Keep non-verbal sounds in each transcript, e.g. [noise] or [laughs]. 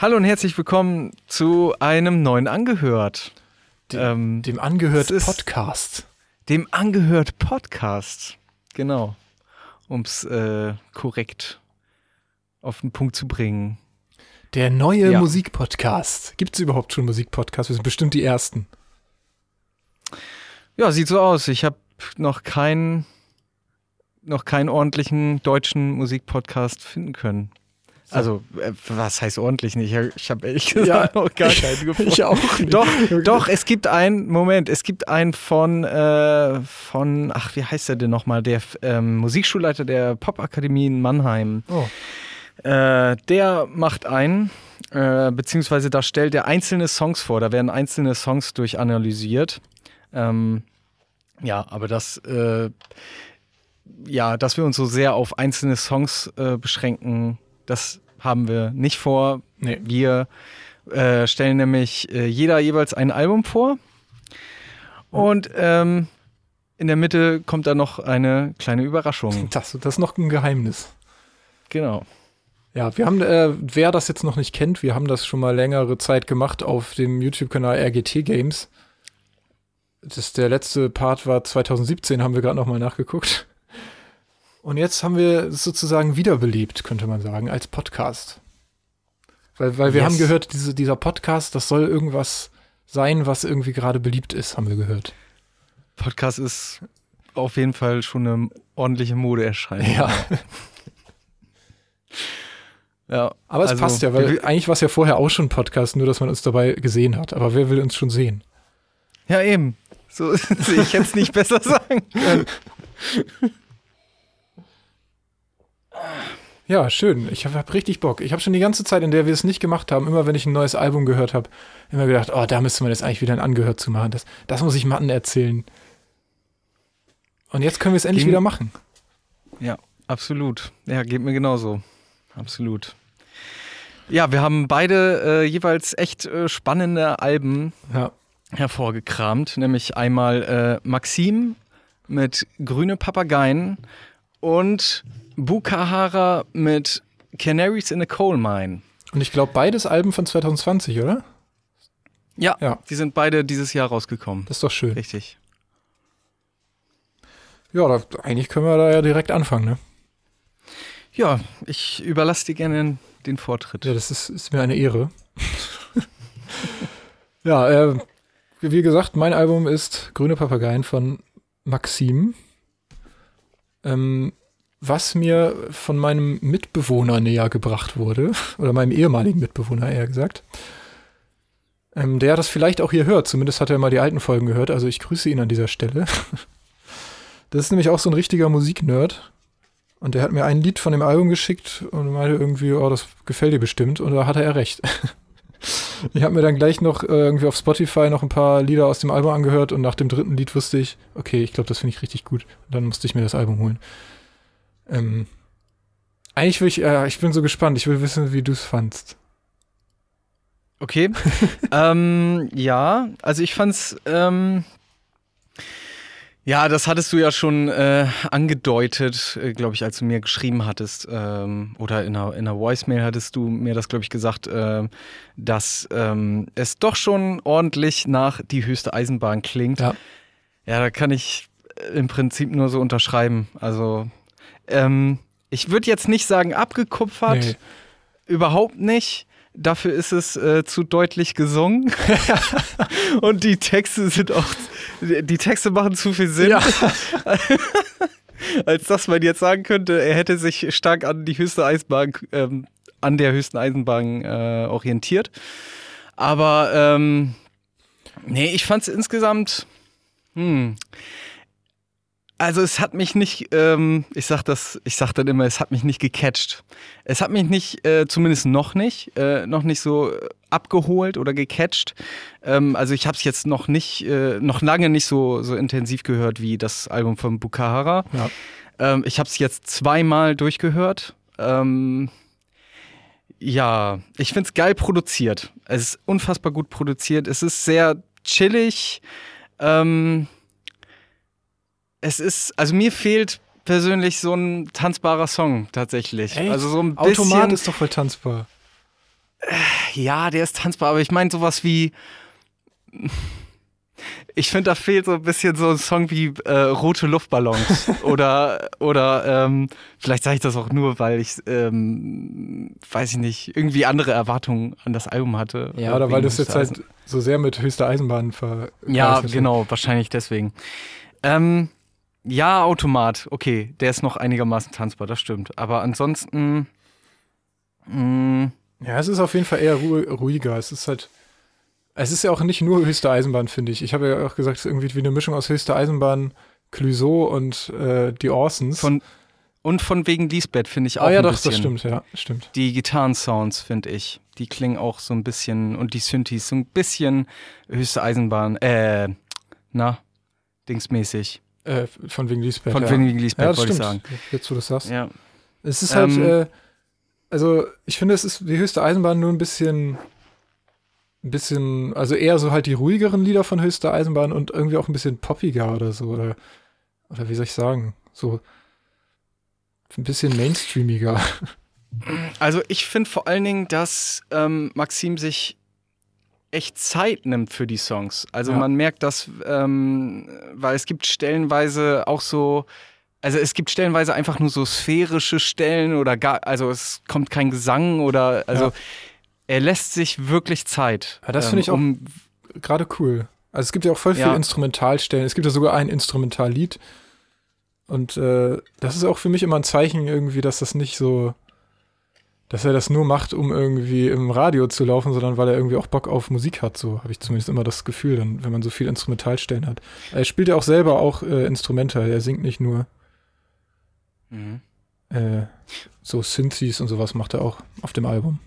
Hallo und herzlich willkommen zu einem neuen Angehört. Dem, ähm, dem Angehört Podcast. Dem Angehört Podcast. Genau. Um es äh, korrekt auf den Punkt zu bringen. Der neue ja. Musikpodcast. Gibt es überhaupt schon Musikpodcasts? Wir sind bestimmt die Ersten. Ja, sieht so aus. Ich habe noch keinen noch keinen ordentlichen deutschen Musikpodcast finden können. Also, äh, was heißt ordentlich nicht? Ich habe ehrlich gesagt ja, [laughs] noch gar keinen gefunden. Ich [laughs] auch nicht. Doch, doch, es gibt einen, Moment, es gibt einen von, äh, von ach, wie heißt der denn nochmal? Der ähm, Musikschulleiter der Popakademie in Mannheim. Oh. Äh, der macht einen, äh, beziehungsweise da stellt er einzelne Songs vor. Da werden einzelne Songs durchanalysiert. Ähm, ja, aber das, äh, ja, dass wir uns so sehr auf einzelne Songs äh, beschränken, das haben wir nicht vor. Nee. Wir äh, stellen nämlich äh, jeder jeweils ein Album vor. Und ähm, in der Mitte kommt da noch eine kleine Überraschung. [laughs] Das, das ist noch ein Geheimnis. Genau. Ja, wir haben, äh, wer das jetzt noch nicht kennt, wir haben das schon mal längere Zeit gemacht auf dem YouTube-Kanal RGT Games. Das, der letzte Part war 2017, haben wir gerade noch mal nachgeguckt. Und jetzt haben wir es sozusagen wiederbelebt, könnte man sagen, als Podcast. Weil, weil wir yes. haben gehört, diese, dieser Podcast, das soll irgendwas sein, was irgendwie gerade beliebt ist, haben wir gehört. Podcast ist auf jeden Fall schon eine ordentliche Modeerscheinung. Ja. [laughs] ja. Aber es also, passt ja, weil eigentlich war es ja vorher auch schon Podcast, nur dass man uns dabei gesehen hat. Aber wer will uns schon sehen? Ja, eben. So, [laughs] ich hätte es nicht besser sagen können. [laughs] Ja, schön. Ich habe hab richtig Bock. Ich habe schon die ganze Zeit, in der wir es nicht gemacht haben, immer wenn ich ein neues Album gehört habe, immer gedacht, oh, da müsste man jetzt eigentlich wieder ein Angehört zu machen. Das, das muss ich Matten erzählen. Und jetzt können wir es endlich Ge wieder machen. Ja, absolut. Ja, geht mir genauso. Absolut. Ja, wir haben beide äh, jeweils echt äh, spannende Alben ja. hervorgekramt. Nämlich einmal äh, Maxim mit Grüne Papageien und Bukahara mit Canaries in a Coal Mine. Und ich glaube, beides Alben von 2020, oder? Ja, ja, die sind beide dieses Jahr rausgekommen. Das ist doch schön. Richtig. Ja, da, eigentlich können wir da ja direkt anfangen, ne? Ja, ich überlasse dir gerne den Vortritt. Ja, das ist, ist mir eine Ehre. [laughs] ja, äh, wie gesagt, mein Album ist Grüne Papageien von Maxim. Ähm, was mir von meinem Mitbewohner näher gebracht wurde, [laughs] oder meinem ehemaligen Mitbewohner eher gesagt, ähm, der das vielleicht auch hier hört, zumindest hat er mal die alten Folgen gehört, also ich grüße ihn an dieser Stelle. [laughs] Das ist nämlich auch so ein richtiger Musiknerd. Und der hat mir ein Lied von dem Album geschickt und meinte irgendwie, oh, das gefällt dir bestimmt. Und da hatte er recht. [laughs] Ich habe mir dann gleich noch äh, irgendwie auf Spotify noch ein paar Lieder aus dem Album angehört und nach dem dritten Lied wusste ich, okay, ich glaube, das finde ich richtig gut. Und dann musste ich mir das Album holen. Ähm, eigentlich will ich, äh, ich bin so gespannt. Ich will wissen, wie du es fandst. Okay. [laughs] ähm, ja, also ich fand's, ähm, ja, das hattest du ja schon äh, angedeutet, äh, glaube ich, als du mir geschrieben hattest, ähm, oder in einer, in einer Voicemail hattest du mir das, glaube ich, gesagt, äh, dass ähm, es doch schon ordentlich nach die höchste Eisenbahn klingt. Ja. Ja, da kann ich im Prinzip nur so unterschreiben. Also ähm, ich würde jetzt nicht sagen abgekupfert, nee. überhaupt nicht. Dafür ist es äh, zu deutlich gesungen. [laughs] Und die Texte sind auch, die Texte machen zu viel Sinn. Ja. [laughs] Als dass man jetzt sagen könnte, er hätte sich stark an die höchste Eisenbahn, ähm, an der höchsten Eisenbahn äh, orientiert. Aber ähm, nee, ich fand es insgesamt, hm, also es hat mich nicht, ähm, ich sag das, ich sag dann immer, es hat mich nicht gecatcht. Es hat mich nicht, äh, zumindest noch nicht, äh, noch nicht so abgeholt oder gecatcht. Ähm, also ich habe es jetzt noch nicht, äh, noch lange nicht so so intensiv gehört wie das Album von Bukahara. Ja. Ähm, ich habe es jetzt zweimal durchgehört. Ähm, ja, ich finde es geil produziert. Es ist unfassbar gut produziert. Es ist sehr chillig. Ähm, es ist, also mir fehlt persönlich so ein tanzbarer Song tatsächlich. Echt? Also so ein bisschen. Automat ist doch voll tanzbar. Ja, der ist tanzbar, aber ich meine sowas wie. [laughs] Ich finde, da fehlt so ein bisschen so ein Song wie äh, Rote Luftballons. [laughs] oder, oder ähm, vielleicht sage ich das auch nur, weil ich, ähm, weiß ich nicht, irgendwie andere Erwartungen an das Album hatte. Ja, oder weil du es jetzt halt so sehr mit höchster Eisenbahn ver. Ja, genau, wahrscheinlich deswegen. Ähm, ja, Automat, okay, der ist noch einigermaßen tanzbar, das stimmt. Aber ansonsten. Mh, ja, es ist auf jeden Fall eher ruhiger. Es ist halt. Es ist ja auch nicht nur höchste Eisenbahn, finde ich. Ich habe ja auch gesagt, es ist irgendwie wie eine Mischung aus höchster Eisenbahn, Clouseau und äh, die Orsons. Von, und von wegen Lisbeth finde ich auch. Ah ja, ein doch, bisschen. das stimmt, ja, stimmt. Die Gitarrensounds, finde ich. Die klingen auch so ein bisschen, und die Synthes, so ein bisschen höchste Eisenbahn, äh, na, dingsmäßig. Äh, von wegen Lisbeth. Von ja. wegen Lisbeth, ja, wollte ich sagen. Jetzt, wo du das sagst. Ja. Es ist halt, Ähm, äh, also ich finde, es ist die höchste Eisenbahn nur ein bisschen, ein bisschen, also eher so halt die ruhigeren Lieder von höchster Eisenbahn und irgendwie auch ein bisschen poppiger oder so, oder, oder wie soll ich sagen, so ein bisschen mainstreamiger. Also ich finde vor allen Dingen, dass ähm, Maxim sich echt Zeit nimmt für die Songs. Also Ja. man merkt das, ähm, weil es gibt stellenweise auch so, also es gibt stellenweise einfach nur so sphärische Stellen oder gar, also es kommt kein Gesang oder, also Ja. er lässt sich wirklich Zeit. Ja, das finde ich auch um, Gerade cool. Also es gibt ja auch voll viel Ja. Instrumentalstellen. Es gibt ja sogar ein Instrumentallied. Und äh, das ist auch für mich immer ein Zeichen irgendwie, dass das nicht so, dass er das nur macht, um irgendwie im Radio zu laufen, sondern weil er irgendwie auch Bock auf Musik hat. So habe ich zumindest immer das Gefühl, dann, wenn man so viel Instrumentalstellen hat. Er spielt ja auch selber auch äh, Instrumente. Er singt nicht nur Mhm. äh, so Synthes und sowas macht er auch auf dem Album.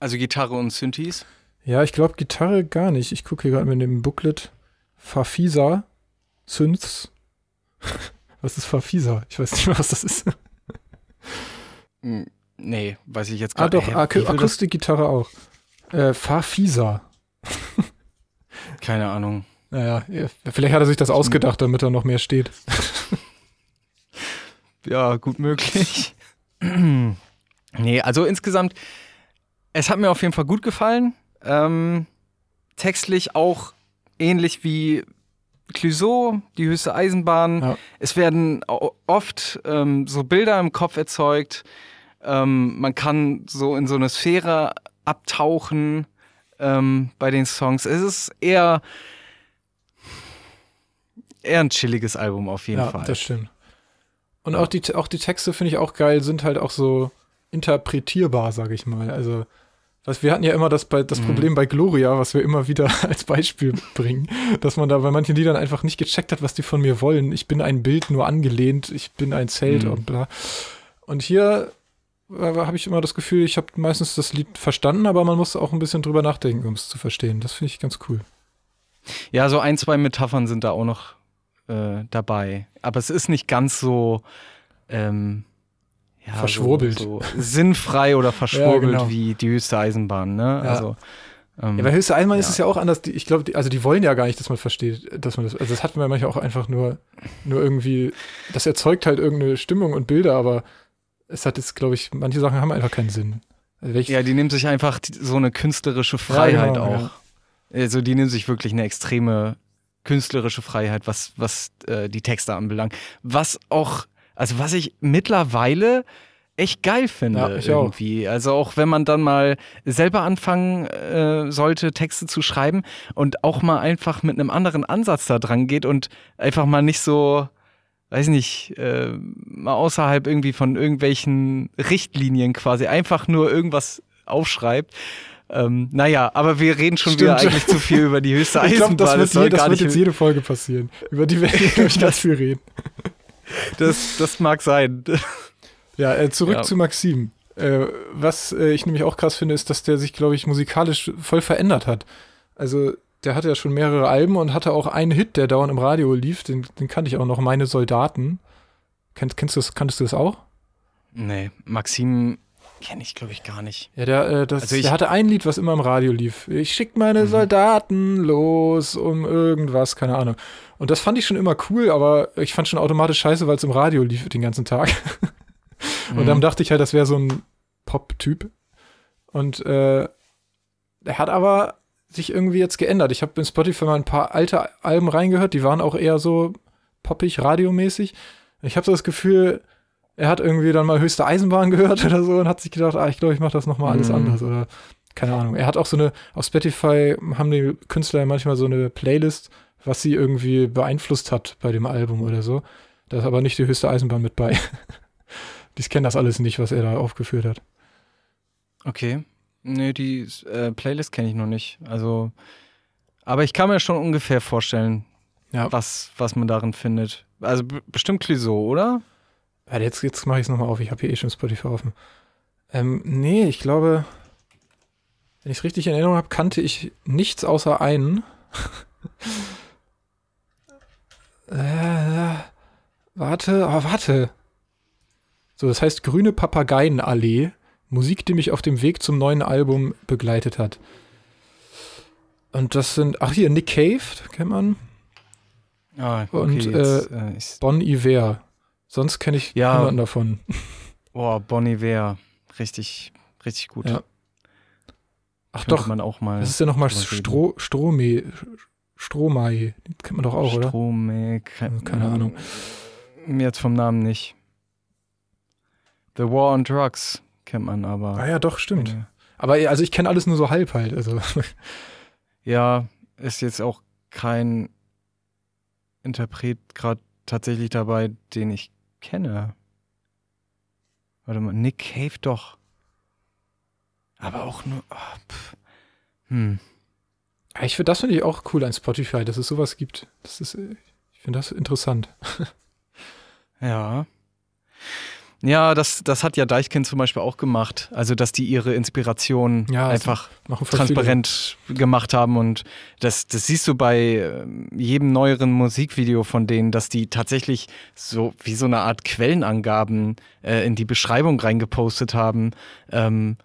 Also Gitarre und Synthes. Ja, ich glaube Gitarre gar nicht. Ich gucke hier gerade mit dem Booklet. Farfisa Synths. [laughs] Was ist Farfisa? Ich weiß nicht mehr, was das ist. Hm, Nee, weiß ich jetzt Ah, gar doch, Hä, Ak wie will das- Akustikgitarre auch. Äh, Farfisa. Keine Ahnung. Naja, ja, vielleicht hat er sich das ausgedacht, damit er noch mehr steht. [laughs] Ja, gut möglich. [clears throat] nee, also insgesamt, es hat mir auf jeden Fall gut gefallen. Ähm, textlich auch ähnlich wie Clouseau, die höchste Eisenbahn. Ja. Es werden oft ähm, so Bilder im Kopf erzeugt. Ähm, man kann so in so eine Sphäre abtauchen ähm, bei den Songs. Es ist eher, eher ein chilliges Album auf jeden ja, Fall. das stimmt. Und auch die, auch die Texte finde ich auch geil, sind halt auch so interpretierbar, sage ich mal. Also, was, wir hatten ja immer das, bei, das Mhm. Problem bei Gloria, was wir immer wieder [laughs] als Beispiel bringen, dass man da bei manchen Liedern einfach nicht gecheckt hat, was die von mir wollen. Ich bin ein Bild nur angelehnt, ich bin ein Zelt Mhm. und bla. Und hier habe ich immer das Gefühl, ich habe meistens das Lied verstanden, aber man muss auch ein bisschen drüber nachdenken, um es zu verstehen. Das finde ich ganz cool. Ja, so ein, zwei Metaphern sind da auch noch äh, dabei. Aber es ist nicht ganz so ähm, ja, Verschwurbelt. So, so sinnfrei oder [laughs] verschwurbelt genau. wie die höchste Eisenbahn, ne? Ja. Also, ähm, Ja, bei höchste Eisenbahn ist Ja. es ja auch anders. Ich glaube, also die wollen ja gar nicht, dass man versteht, dass man das. Also das hat man manchmal auch einfach nur, nur irgendwie. Das erzeugt halt irgendeine Stimmung und Bilder, aber es hat jetzt, glaube ich, manche Sachen haben einfach keinen Sinn. Also ja, die nehmen sich einfach so eine künstlerische Freiheit genau, auch. Also die nehmen sich wirklich eine extreme künstlerische Freiheit, was, was äh, die Texte anbelangt. Was auch, also was ich mittlerweile echt geil finde Ja, ich auch. irgendwie. Also auch wenn man dann mal selber anfangen äh, sollte, Texte zu schreiben und auch mal einfach mit einem anderen Ansatz da dran geht und einfach mal nicht so, weiß nicht, äh, mal außerhalb irgendwie von irgendwelchen Richtlinien quasi einfach nur irgendwas aufschreibt. Ähm, naja, aber wir reden schon wieder Stimmt. eigentlich zu viel über die höchste [laughs] ich glaube, Eisenbahn. das wird, soll je, das wird nicht- jetzt jede Folge passieren. Über die wir, glaube ich, ganz [laughs] viel reden. das, das mag sein. Ja, äh, zurück Ja. zu Maxim. Äh, was äh, ich nämlich auch krass finde, ist, dass der sich, glaube ich, musikalisch voll verändert hat. Also, der hatte ja schon mehrere Alben und hatte auch einen Hit, der dauernd im Radio lief. Den, den kannte ich auch noch, Meine Soldaten. Kennst, kennst du das, kanntest du das auch? Nee, Maxim kenne ich, glaube ich, gar nicht. Ja, der, äh, das, Also ich- der hatte ein Lied, was immer im Radio lief. Ich schick meine Mhm. Soldaten los um irgendwas, keine Ahnung. Und das fand ich schon immer cool, aber ich fand schon automatisch scheiße, weil es im Radio lief den ganzen Tag. [laughs] Und dann Mhm. dachte ich halt, das wäre so ein Pop-Typ. Und äh, er hat aber sich irgendwie jetzt geändert. Ich habe in Spotify mal ein paar alte Alben reingehört, die waren auch eher so poppig, radiomäßig. Ich habe so das Gefühl, er hat irgendwie dann mal höchste Eisenbahn [laughs] gehört oder so und hat sich gedacht, ah, ich glaube, ich mache das nochmal alles Mhm. anders oder keine Ahnung. Er hat auch so eine, auf Spotify haben die Künstler ja manchmal so eine Playlist, was sie irgendwie beeinflusst hat bei dem Album oder so. Da ist aber nicht die höchste Eisenbahn mit bei. [laughs] Die kennen das alles nicht, was er da aufgeführt hat. Okay. Nee, die äh, Playlist kenne ich noch nicht. Also, aber ich kann mir schon ungefähr vorstellen, Ja. was, was man darin findet. Also bestimmt Clouseau, oder? Warte, jetzt, jetzt mache ich es nochmal auf. Ich habe hier eh schon Spotify offen. Ähm, nee, ich glaube, wenn ich es richtig in Erinnerung habe, kannte ich nichts außer einen. [laughs] äh, warte, aber warte. So, das heißt Grüne Papageienallee. Musik, die mich auf dem Weg zum neuen Album begleitet hat. Und das sind, ach hier, Nick Cave, kennt man. Ah, Und, jetzt, äh, ich, Bon Iver. Sonst kenne ich Ja. niemanden davon. [laughs] oh, Bon Iver. Richtig, richtig gut. Ja. Ach Könnte doch, man auch mal. Das ist ja nochmal. Stro Strome, Stromae. Die kennt man doch auch, oder? Strome, ke Keine Ahnung. Mir jetzt vom Namen nicht. The War on Drugs kennt man aber. Ah ja, doch, stimmt. Äh, Aber also ich kenne alles nur so halb halt. Also [laughs] Ja, ist jetzt auch kein Interpret gerade tatsächlich dabei, den ich kenne. Warte mal, Nick Cave doch. Aber auch nur. ah, pff. Hm. ich finde, das finde ich auch cool an Spotify, dass es sowas gibt. Das ist, äh, ich finde das interessant. [laughs] Ja. Ja, das, das hat ja Deichkind zum Beispiel auch gemacht. Also, dass die ihre Inspiration Ja, einfach voll viele. transparent gemacht haben. Und das, das siehst du bei ähm, jedem neueren Musikvideo von denen, dass die tatsächlich so wie so eine Art Quellenangaben äh, in die Beschreibung reingepostet haben, ähm,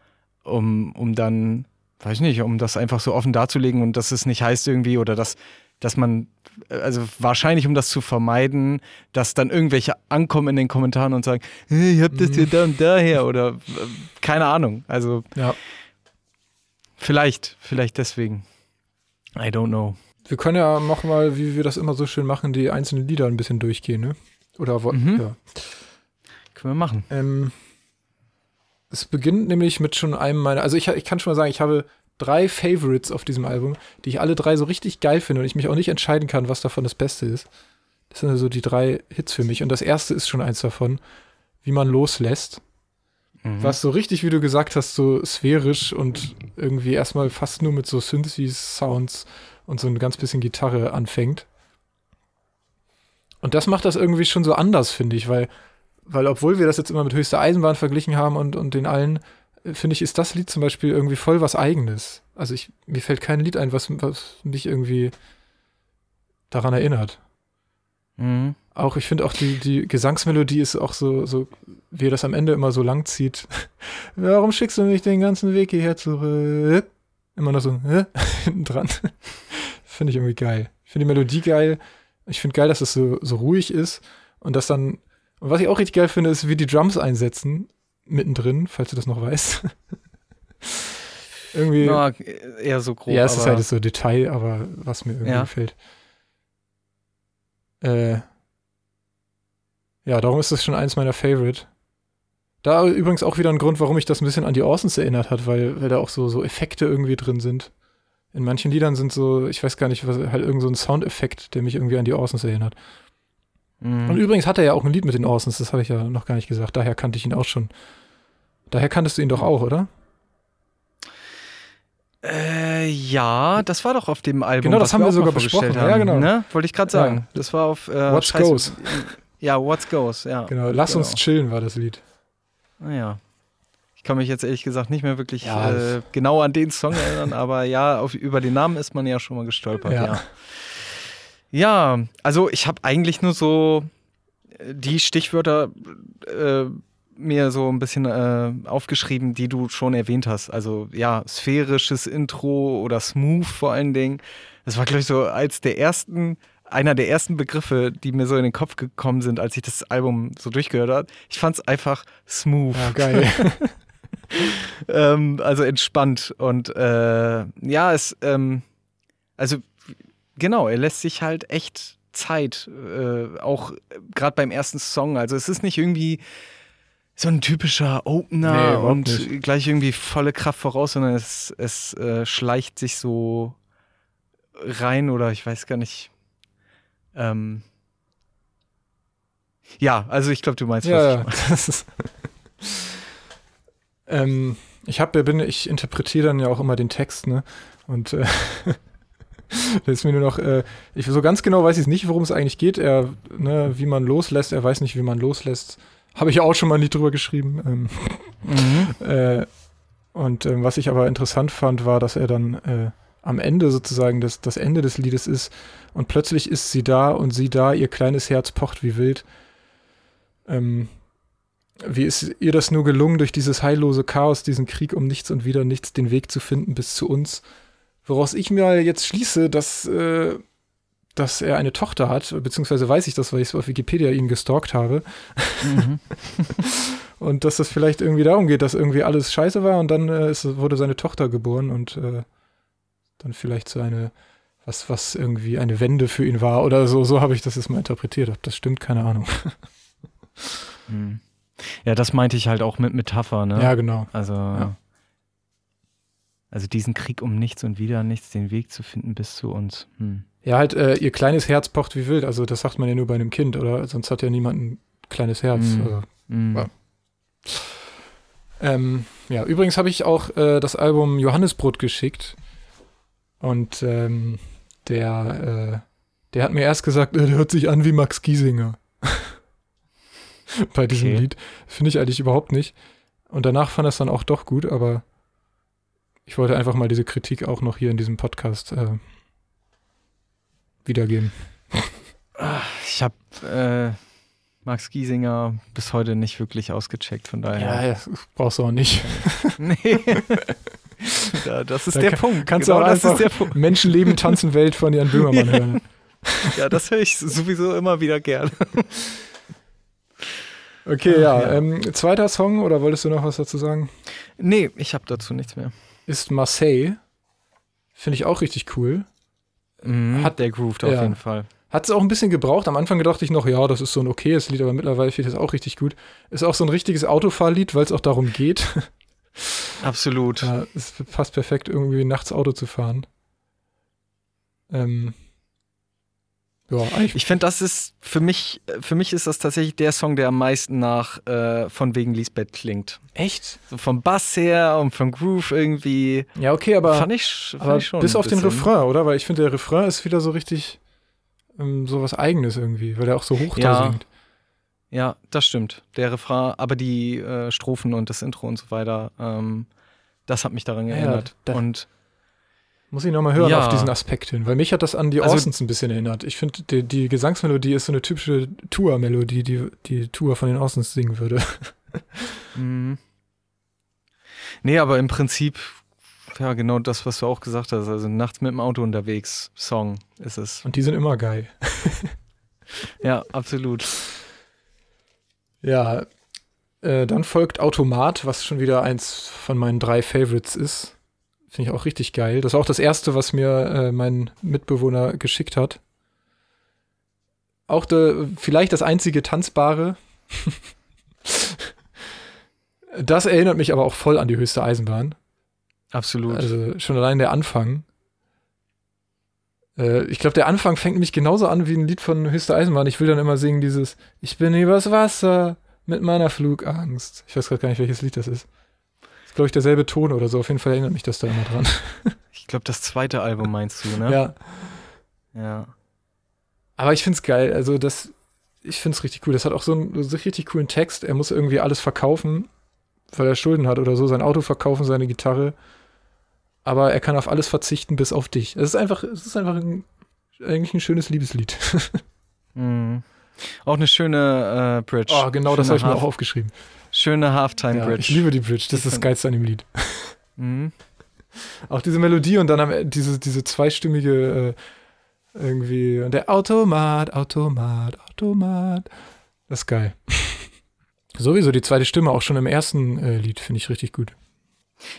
um, um dann, weiß ich nicht, um das einfach so offen darzulegen und dass es nicht heißt irgendwie oder dass, dass man, äh, also wahrscheinlich um das zu vermeiden, dass dann irgendwelche ankommen in den Kommentaren und sagen, hey, ich hab das Mhm. hier da und daher oder äh, keine Ahnung. Also Ja. Vielleicht, vielleicht deswegen. I don't know. Wir können ja noch mal, wie wir das immer so schön machen, die einzelnen Lieder ein bisschen durchgehen, ne? Oder Mhm. ja. Können wir machen. Ähm, es beginnt nämlich mit schon einem meiner, also ich, ich kann schon mal sagen, ich habe drei Favorites auf diesem Album, die ich alle drei so richtig geil finde und ich mich auch nicht entscheiden kann, was davon das Beste ist. Das sind also die drei Hits für mich und das erste ist schon eins davon, wie man loslässt. Mhm. Was so richtig, wie du gesagt hast, so sphärisch und irgendwie erstmal fast nur mit so Synthes-Sounds und so ein ganz bisschen Gitarre anfängt. Und das macht das irgendwie schon so anders, finde ich, weil, weil obwohl wir das jetzt immer mit höchster Eisenbahn verglichen haben und, und den allen, finde ich, ist das Lied zum Beispiel irgendwie voll was Eigenes. Also ich, mir fällt kein Lied ein, was, was mich irgendwie daran erinnert. Mhm. Auch, ich finde auch die, die Gesangsmelodie ist auch so, so, wie er das am Ende immer so lang zieht. [laughs] Warum schickst du mich den ganzen Weg hierher zurück? Immer noch so, hä? [laughs] hinten dran. [laughs] finde ich irgendwie geil. Ich finde die Melodie geil. Ich finde geil, dass es so, so ruhig ist und dass dann, und was ich auch richtig geil finde, ist, wie die Drums einsetzen, mittendrin, falls du das noch weißt. [laughs] irgendwie. Na, eher so grob. Ja, es ist halt so Detail, aber was mir irgendwie Ja. gefällt. Äh, ja, darum ist das schon eins meiner Favorite. Da übrigens auch wieder ein Grund, warum mich das ein bisschen an die Orsons erinnert hat, weil, weil da auch so, so Effekte irgendwie drin sind. In manchen Liedern sind so, ich weiß gar nicht, was, halt irgend so ein Soundeffekt, der mich irgendwie an die Orsons erinnert. Mhm. Und übrigens hat er ja auch ein Lied mit den Orsons, das habe ich ja noch gar nicht gesagt. Daher kannte ich ihn auch schon. Daher kanntest du ihn doch auch, oder? Äh, ja, das war doch auf dem Album. Genau, das haben wir auch sogar besprochen. Ja, haben, genau. Ne? Wollte ich gerade sagen. Das war auf äh, What's Scheiße- Goes. [laughs] Ja, What's Goes, ja. Genau, Lass uns Genau. chillen war das Lied. Naja. Ich kann mich jetzt ehrlich gesagt nicht mehr wirklich Ja, äh, genau an den Song erinnern, aber ja, auf, über den Namen ist man ja schon mal gestolpert, Ja. ja. Ja, also ich habe eigentlich nur so die Stichwörter äh, mir so ein bisschen äh, aufgeschrieben, die du schon erwähnt hast. Also ja, sphärisches Intro oder smooth vor allen Dingen. Das war, glaube ich, so als der ersten, einer der ersten Begriffe, die mir so in den Kopf gekommen sind, als ich das Album so durchgehört habe. Ich fand es einfach smooth. Ja, geil. [laughs] ähm, also entspannt. Und äh, ja, es, ähm, also genau, er lässt sich halt echt Zeit, äh, auch gerade beim ersten Song. Also es ist nicht irgendwie so ein typischer Opener Nee, und nicht. gleich irgendwie volle Kraft voraus, sondern es, es äh, schleicht sich so rein oder ich weiß gar nicht. Ähm ja, also ich glaube, du meinst, was Ja, ich meine. [laughs] Ähm, ich habe, bin, ich interpretiere dann ja auch immer den Text, ne? Und äh, [laughs] [laughs] da ist mir nur noch, äh, ich so ganz genau weiß ich nicht, worum es eigentlich geht. Er, ne, wie man loslässt, er weiß nicht, wie man loslässt. Habe ich auch schon mal nicht drüber geschrieben. Ähm, Mhm. [laughs] äh, und ähm, was ich aber interessant fand, war, dass er dann äh, am Ende sozusagen das, das Ende des Liedes ist und plötzlich ist sie da und sie da, ihr kleines Herz pocht wie wild. Ähm, wie ist ihr das nur gelungen, durch dieses heillose Chaos, diesen Krieg um nichts und wieder nichts, den Weg zu finden bis zu uns? Woraus ich mir jetzt schließe, dass, äh, dass er eine Tochter hat, beziehungsweise weiß ich das, weil ich es auf Wikipedia ihn gestalkt habe. Mhm. [laughs] Und dass das vielleicht irgendwie darum geht, dass irgendwie alles scheiße war und dann äh, ist, wurde seine Tochter geboren und äh, dann vielleicht so eine, was, was irgendwie eine Wende für ihn war oder so, so habe ich das jetzt mal interpretiert. Ob das stimmt, keine Ahnung. Mhm. Ja, das meinte ich halt auch mit Metapher, ne? Ja, genau. Also, Ja. Also diesen Krieg um nichts und wieder nichts, den Weg zu finden bis zu uns. Hm. Ja, halt, äh, ihr kleines Herz pocht wie wild. Also das sagt man ja nur bei einem Kind, oder? Sonst hat ja niemand ein kleines Herz. Mhm. Also, Mhm. Ja. Ähm, ja, übrigens habe ich auch äh, das Album Johannesbrot geschickt. Und ähm, der, äh, der hat mir erst gesagt, [laughs] der hört sich an wie Max Giesinger. [laughs] Bei diesem Okay. Lied. Finde ich eigentlich überhaupt nicht. Und danach fand er es dann auch doch gut, aber ich wollte einfach mal diese Kritik auch noch hier in diesem Podcast äh, wiedergeben. Ich habe äh, Max Giesinger bis heute nicht wirklich ausgecheckt, von daher. Ja, ja, brauchst du auch nicht. [laughs] Nee. [laughs] ja, das ist Da der kann- Punkt. kannst du genau auch das ist der Punkt. Menschen leben, tanzen Welt von Jan Böhmermann [laughs] hören. Ja, das höre ich sowieso immer wieder gerne. Okay, ja. ja. Ähm, zweiter Song, oder wolltest du noch was dazu sagen? Nee, ich habe dazu nichts mehr. Ist Marseille. Finde ich auch richtig cool. Mhm, Hat- der grooved auf ja. jeden Fall. Hat es auch ein bisschen gebraucht. Am Anfang gedachte ich noch, ja, das ist so ein okayes Lied, aber mittlerweile finde ich das auch richtig gut. Ist auch so ein richtiges Autofahrlied, weil es auch darum geht. [laughs] Absolut. ja, es passt perfekt, irgendwie nachts Auto zu fahren. Ähm, ja. Ich finde, das ist für mich, für mich ist das tatsächlich der Song, der am meisten nach äh, von wegen Lisbeth klingt. Echt? So vom Bass her und vom Groove irgendwie. Ja, okay, aber, fand ich, fand aber ich schon. bis auf den. Refrain, oder? Weil ich finde, der Refrain ist wieder so richtig ähm, so was Eigenes irgendwie, weil er auch so hoch Ja. da singt. Ja, das stimmt. Der Refrain, aber die äh, Strophen und das Intro und so weiter, ähm, das hat mich daran Ja, erinnert. da- und Muss ich nochmal hören Ja. auf diesen Aspekt hin, weil mich hat das an die Also- Orsons ein bisschen erinnert. Ich finde, die, die Gesangsmelodie ist so eine typische Tour-Melodie, die die Tour von den Orsons singen würde. [laughs] Mhm. Nee, aber im Prinzip, ja, genau das, was du auch gesagt hast. Also nachts mit dem Auto unterwegs, Song ist es. Und die sind immer geil. [laughs] Ja, absolut. Ja, äh, dann folgt Automat, was schon wieder eins von meinen drei Favorites ist. Finde ich auch richtig geil. Das ist auch das erste, was mir äh, mein Mitbewohner geschickt hat. Auch de, vielleicht das einzige tanzbare. [laughs] das erinnert mich aber auch voll an die höchste Eisenbahn. Absolut. Also schon allein der Anfang. Äh, ich glaube, der Anfang fängt nämlich genauso an wie ein Lied von Höchste Eisenbahn. Ich will dann immer singen dieses Ich bin übers Wasser mit meiner Flugangst. Ich weiß gerade gar nicht, welches Lied das ist. Glaube ich, derselbe Ton oder so. Auf jeden Fall erinnert mich das da immer dran. [laughs] ich glaube, das zweite Album meinst du, ne? Ja. Ja. Aber ich finde es geil. Also, das, ich finde es richtig cool. Das hat auch so einen so richtig coolen Text. Er muss irgendwie alles verkaufen, weil er Schulden hat oder so. Sein Auto verkaufen, seine Gitarre. Aber er kann auf alles verzichten, bis auf dich. Es ist einfach, es ist einfach ein, eigentlich ein schönes Liebeslied. [laughs] Mhm. Auch eine schöne äh, Bridge. Oh, genau, schöne das habe ich mir auch aufgeschrieben. Schöne Halftime Ja, ich liebe die Bridge, das ist das Geilste an dem Lied. Mhm. Auch diese Melodie und dann am diese, diese zweistimmige äh, irgendwie und der Automat, Automat, Automat. Das ist geil. [laughs] Sowieso die zweite Stimme auch schon im ersten äh, Lied finde ich richtig gut.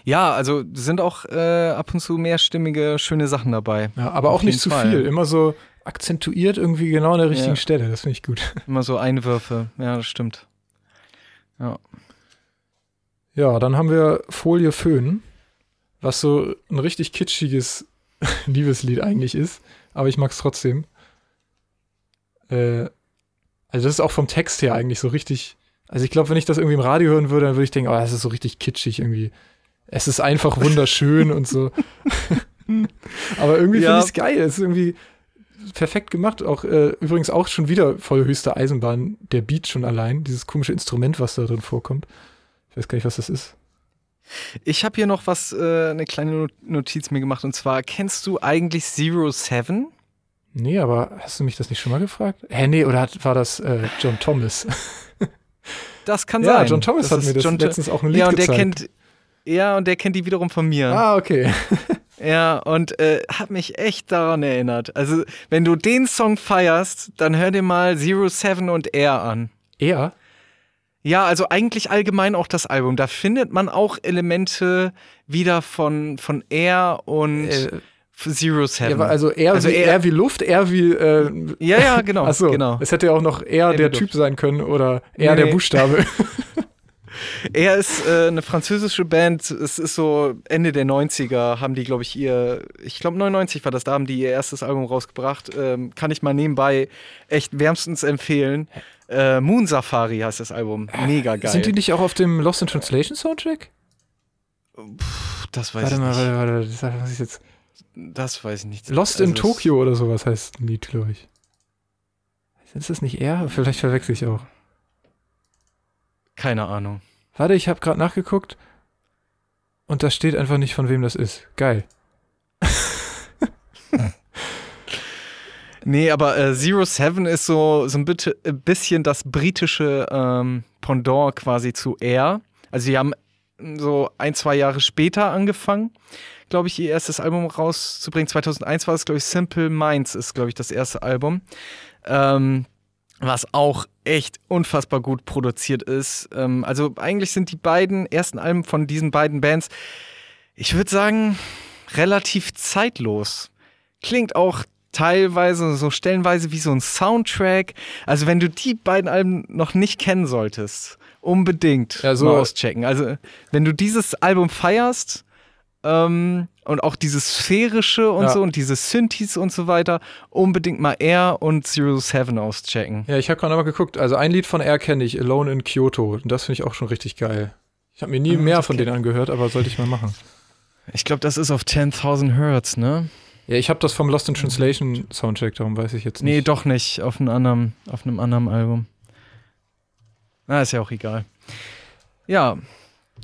Ja, also sind auch äh, ab und zu mehrstimmige, schöne Sachen dabei. Ja, aber Auf auch nicht zu Fall. viel, immer so akzentuiert irgendwie genau an der richtigen Ja. Stelle. Das finde ich gut. Immer so Einwürfe. Ja, das stimmt. Ja, dann haben wir Folie Föhn, was so ein richtig kitschiges [laughs] Liebeslied eigentlich ist, aber ich mag es trotzdem. Äh, also das ist auch vom Text her eigentlich so richtig. Also ich glaube, wenn ich das irgendwie im Radio hören würde, dann würde ich denken, oh, das ist so richtig kitschig irgendwie. Es ist einfach [laughs] wunderschön und so. [laughs] aber irgendwie Ja. finde ich es geil. Es ist irgendwie perfekt gemacht. Auch äh, übrigens auch schon wieder voll höchste Eisenbahn. Der Beat schon allein, dieses komische Instrument, was da drin vorkommt. Ich weiß gar nicht, was das ist. Ich habe hier noch was, äh, eine kleine Not- Notiz mir gemacht. Und zwar, kennst du eigentlich Zero Seven? Nee, aber hast du mich das nicht schon mal gefragt? Hä, nee, oder hat, war das äh, John Thomas? Das kann ja, sein. John Thomas hat ist mir das John letztens auch ein Lied Ja, und der gezeigt. kennt. Ja, und der kennt die wiederum von mir. Ah, okay. [laughs] Ja, und äh, hat mich echt daran erinnert. Also, wenn du den Song feierst, dann hör dir mal Zero Seven und Air an. Er? Ja, also eigentlich allgemein auch das Album. Da findet man auch Elemente wieder von, von Air und Äh, Zero Seven. war also er, Also wie, er wie Luft, er wie. Äh, ja, ja, genau. [laughs] Achso, genau. es hätte ja auch noch er wie der. Typ sein können oder er Nee, der. Buchstabe. [laughs] Er ist äh, eine französische Band. Es ist so Ende der 90er haben die, glaube ich, ihr, ich glaube 99 war das, da haben die ihr erstes Album rausgebracht. Ähm, kann ich mal nebenbei echt wärmstens empfehlen. Äh, Moon Safari heißt das Album. Mega geil. Sind die nicht auch auf dem Lost in Translation Soundtrack? Puh, das weiß Warte ich mal, nicht. warte, warte, das was ist jetzt. Das weiß ich nicht. Lost Also in Tokyo oder sowas heißt ein Lied, glaube ich. Ist das nicht er? Vielleicht verwechsel ich auch. Keine Ahnung. Warte, ich habe gerade nachgeguckt und da steht einfach nicht, von wem das ist. Geil. [laughs] Nee, aber äh, Zero Seven ist so, so ein ein bisschen das britische ähm, Pendant quasi zu Air. Also die haben so ein, zwei Jahre später angefangen, glaube ich, ihr erstes Album rauszubringen. 2001 war es, glaube ich, Simple Minds ist, glaube ich, das erste Album. Ähm, was auch echt unfassbar gut produziert ist. Ähm, also eigentlich sind die beiden ersten Alben von diesen beiden Bands, ich würde sagen, relativ zeitlos. Klingt auch teilweise, so stellenweise wie so ein Soundtrack. Also wenn du die beiden Alben noch nicht kennen solltest, unbedingt Ja, so- mal auschecken. Also wenn du dieses Album feierst ähm, und auch dieses sphärische und Ja. so und diese Synthes und so weiter, unbedingt mal Air und Zero Seven auschecken. Ja, ich habe gerade mal geguckt. Also ein Lied von er kenne ich, Alone in Kyoto. Und das finde ich auch schon richtig geil. Ich habe mir nie Ah, mehr von denen angehört, aber sollte ich mal machen. Ich glaube, das ist auf 10.000 Hertz, ne? Ja, ich habe das vom Lost in Translation Soundtrack, darum weiß ich jetzt nicht. Nee, doch nicht. Auf einem anderen, auf einem anderen Album. Na, ist ja auch egal. Ja,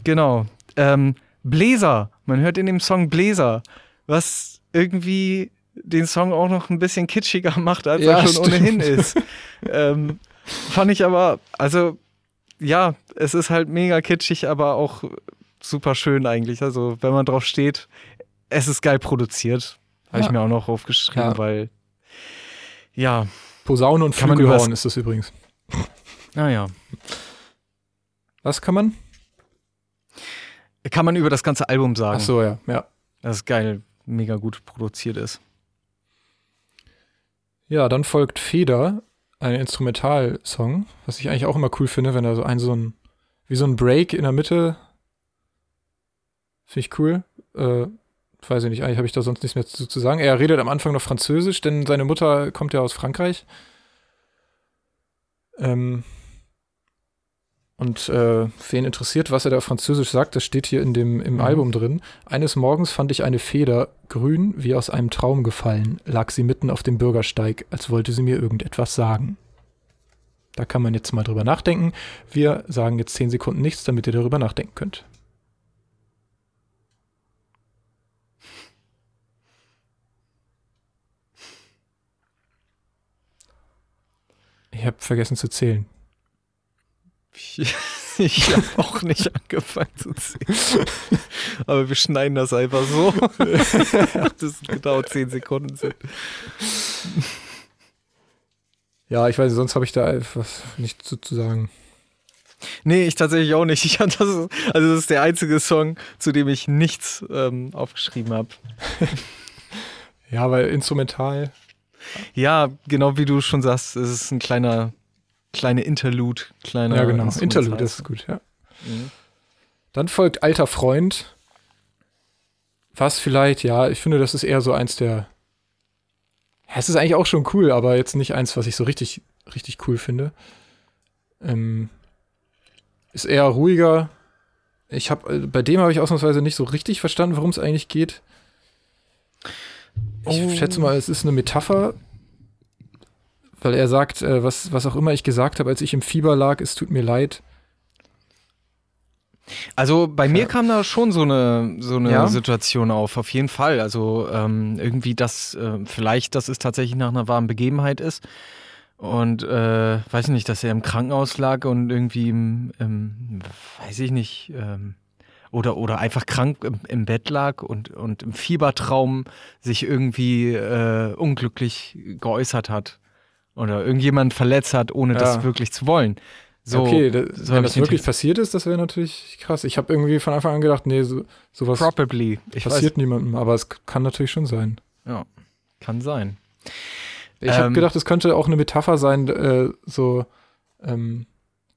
genau. Ähm, Bläser. Man hört in dem Song Bläser, was irgendwie den Song auch noch ein bisschen kitschiger macht, als Ja, er schon stimmt. ohnehin ist. ähm, fand ich aber, also ja, es ist halt mega kitschig, aber auch super schön eigentlich. Also, wenn man drauf steht, es ist geil produziert. Habe Ja. ich mir auch noch aufgeschrieben, Ja. weil ja, Posaune und Flügelhorn ist das übrigens. naja. Was kann man? Kann man über das ganze Album sagen, Ach so, ja. ja. dass es geil, mega gut produziert ist. Ja, dann folgt Feder, ein Instrumentalsong, was ich eigentlich auch immer cool finde, wenn da so ein so ein wie so ein Break in der Mitte finde ich cool. Äh, weiß ich nicht, eigentlich habe ich da sonst nichts mehr zu, zu sagen. Er redet am Anfang noch Französisch, denn seine Mutter kommt ja aus Frankreich. Ähm, und äh, wen interessiert, was er da Französisch sagt, das steht hier in dem, im Mhm. Album drin. Eines Morgens fand ich eine Feder, grün wie aus einem Traum gefallen, lag sie mitten auf dem Bürgersteig, als wollte sie mir irgendetwas sagen. Da kann man jetzt mal drüber nachdenken. Wir sagen jetzt 10 Sekunden nichts, damit ihr darüber nachdenken könnt. Ich habe vergessen zu zählen. Ich, [laughs] ich habe auch nicht angefangen zu zählen. Aber wir schneiden das einfach so. [laughs] das genau zehn Sekunden sind. Ja, ich weiß, sonst habe ich da etwas nicht zu, zu sagen. Nee, ich tatsächlich auch nicht. Ich das, also das ist der einzige Song, zu dem ich nichts ähm, aufgeschrieben habe. ja, weil instrumental. Ja, genau wie du schon sagst, es ist ein kleiner, kleine Interlude. Kleiner ja, genau. Interlude ist gut, ja. Mhm. Dann folgt Alter Freund. Was vielleicht, ja, ich finde, das ist eher so eins der. Ja, es ist eigentlich auch schon cool, aber jetzt nicht eins, was ich so richtig, richtig cool finde. Ähm, ist eher ruhiger. Ich habe äh, bei dem habe ich ausnahmsweise nicht so richtig verstanden, worum es eigentlich geht. Ich oh. schätze mal, es ist eine Metapher, weil er sagt, äh, was, was auch immer ich gesagt habe, als ich im Fieber lag, es tut mir leid. Also bei mir kam da schon so eine, so eine ja? Situation auf, auf jeden Fall. Also ähm, irgendwie das, äh, vielleicht, dass es tatsächlich nach einer warmen Begebenheit ist. Und äh, weiß ich nicht, dass er im Krankenhaus lag und irgendwie im, im weiß ich nicht, ähm, oder, oder einfach krank im, im, Bett lag und, und im Fiebertraum sich irgendwie äh, unglücklich geäußert hat. Oder irgendjemand verletzt hat, ohne ja. das wirklich zu wollen. So, okay, das, so wenn das wirklich passiert ist, das wäre natürlich krass. Ich habe irgendwie von Anfang an gedacht, nee, so, sowas Probably. Ich passiert weiß. niemandem, aber es kann natürlich schon sein. Ja, kann sein. Ich ähm, habe gedacht, es könnte auch eine Metapher sein, äh, so, ähm,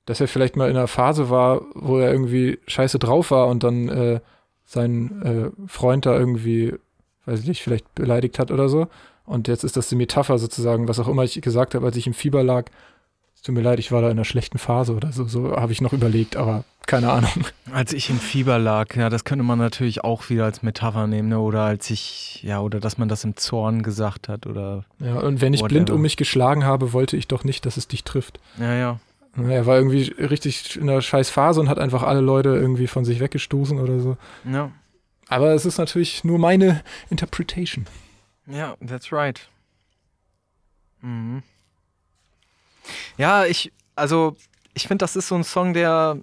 dass er vielleicht mal in einer Phase war, wo er irgendwie scheiße drauf war und dann äh, seinen äh, Freund da irgendwie, weiß ich nicht, vielleicht beleidigt hat oder so. Und jetzt ist das die Metapher sozusagen, was auch immer ich gesagt habe, als ich im Fieber lag, tut mir leid, ich war da in einer schlechten Phase oder so. So habe ich noch überlegt, aber keine Ahnung. Als ich im Fieber lag, ja, das könnte man natürlich auch wieder als Metapher nehmen, ne? Oder als ich, ja, oder dass man das im Zorn gesagt hat oder. Ja, und wenn ich whatever. blind um mich geschlagen habe, wollte ich doch nicht, dass es dich trifft. Ja, ja. Er war irgendwie richtig in einer scheiß Phase und hat einfach alle Leute irgendwie von sich weggestoßen oder so. Ja. Aber es ist natürlich nur meine Interpretation. Ja, that's right. Mhm. Ja, ich, also, ich finde, das ist so ein Song, der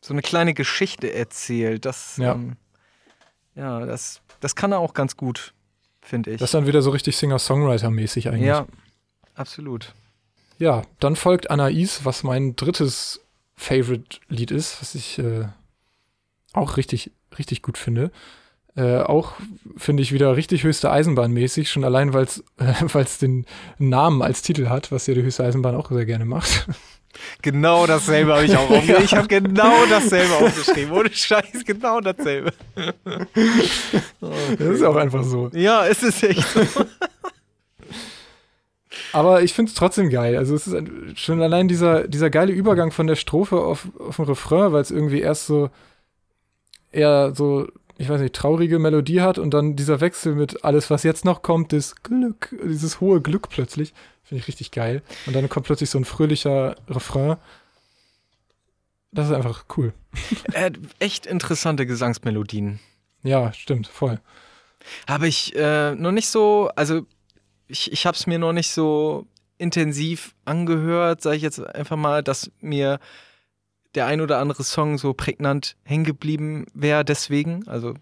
so eine kleine Geschichte erzählt. Das, ja, ähm, ja das, das kann er auch ganz gut, finde ich. Das ist dann wieder so richtig Singer-Songwriter-mäßig eigentlich. Ja, absolut. Ja, dann folgt Anais, was mein drittes Favorite-Lied ist, was ich äh, auch richtig, richtig gut finde. Äh, auch finde ich wieder richtig höchste Eisenbahn mäßig, schon allein, weil es äh, den Namen als Titel hat, was ja die höchste Eisenbahn auch sehr gerne macht. Genau dasselbe habe ich auch [laughs] aufgeschrieben. Ich habe genau dasselbe aufgeschrieben. Ohne Scheiß, genau dasselbe. Das ist auch einfach so. Ja, es ist echt so. [laughs] Aber ich finde es trotzdem geil. Also es ist schon allein dieser, dieser geile Übergang von der Strophe auf, auf den Refrain, weil es irgendwie erst so eher so ich weiß nicht, traurige Melodie hat und dann dieser Wechsel mit alles, was jetzt noch kommt, das Glück, dieses hohe Glück plötzlich, finde ich richtig geil. Und dann kommt plötzlich so ein fröhlicher Refrain. Das ist einfach cool. [laughs] Äh, echt interessante Gesangsmelodien. Ja, stimmt, voll. Habe ich äh, noch nicht so, also ich, ich habe es mir noch nicht so intensiv angehört, sage ich jetzt einfach mal, dass mir der ein oder andere Song so prägnant hängen geblieben wäre deswegen. Also,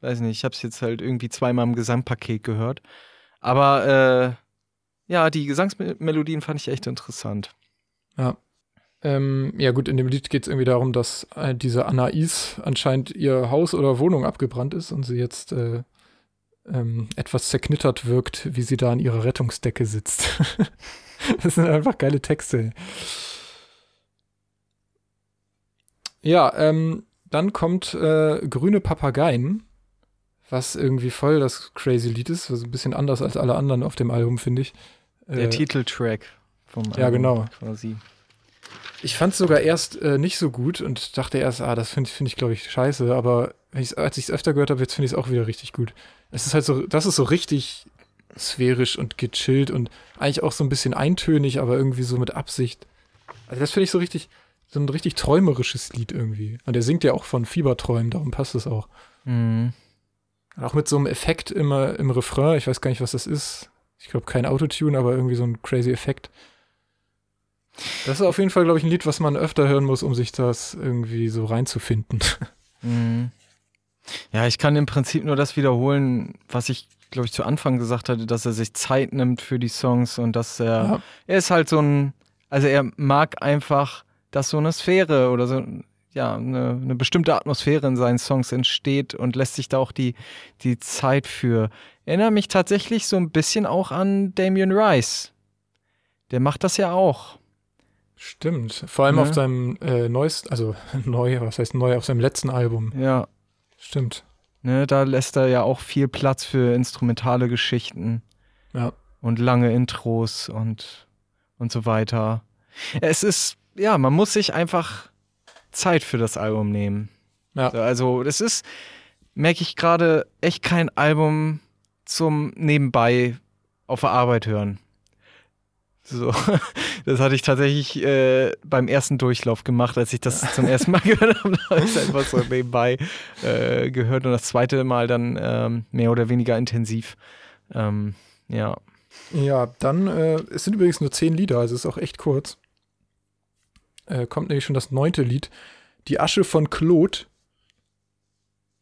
weiß nicht, ich habe es jetzt halt irgendwie zweimal im Gesamtpaket gehört. Aber äh, ja, die Gesangsmelodien fand ich echt interessant. Ja. Ähm, ja, gut, in dem Lied geht es irgendwie darum, dass äh, diese Anais anscheinend ihr Haus oder Wohnung abgebrannt ist und sie jetzt äh, ähm, etwas zerknittert wirkt, wie sie da an ihrer Rettungsdecke sitzt. [laughs] das sind einfach geile Texte. Ja, ähm, dann kommt äh, Grüne Papageien, was irgendwie voll das crazy Lied ist, was ein bisschen anders als alle anderen auf dem Album, finde ich. Der äh, Titeltrack vom Album ja, genau. quasi. Ich fand es sogar erst äh, nicht so gut und dachte erst, ah, das finde find ich, glaube ich, scheiße, aber als ich es öfter gehört habe, jetzt finde ich es auch wieder richtig gut. Es ist halt so, das ist so richtig sphärisch und gechillt und eigentlich auch so ein bisschen eintönig, aber irgendwie so mit Absicht. Also das finde ich so richtig, so ein richtig träumerisches Lied irgendwie. Und er singt ja auch von Fieberträumen, darum passt es auch. Mhm. Auch mit so einem Effekt immer im Refrain. Ich weiß gar nicht, was das ist. Ich glaube, kein Autotune, aber irgendwie so ein crazy Effekt. Das ist auf jeden Fall, glaube ich, ein Lied, was man öfter hören muss, um sich das irgendwie so reinzufinden. [laughs] Mhm. Ja, ich kann im Prinzip nur das wiederholen, was ich, glaube ich, zu Anfang gesagt hatte, dass er sich Zeit nimmt für die Songs und dass er, ja. er ist halt so ein, also er mag einfach, dass so eine Sphäre oder so, ja, eine, eine bestimmte Atmosphäre in seinen Songs entsteht und lässt sich da auch die, die Zeit für. Erinnert mich tatsächlich so ein bisschen auch an Damien Rice. Der macht das ja auch. Stimmt. Vor allem ja. auf seinem äh, neuesten, also [laughs] neu, was heißt neu, auf seinem letzten Album. Ja. Stimmt. Ne, da lässt er ja auch viel Platz für instrumentale Geschichten. Ja. Und lange Intros und, und so weiter. Es ist, ja, man muss sich einfach Zeit für das Album nehmen. Ja. Also, das ist, merke ich gerade, echt kein Album zum Nebenbei auf der Arbeit hören. So, [laughs] das hatte ich tatsächlich äh, beim ersten Durchlauf gemacht, als ich das [laughs] zum ersten Mal gehört habe. Da habe ich einfach so nebenbei äh, gehört und das zweite Mal dann ähm, mehr oder weniger intensiv. Ähm, ja. Ja, dann, äh, es sind übrigens nur zehn Lieder, also es ist auch echt kurz. Äh, kommt nämlich schon das neunte Lied. Die Asche von Claude,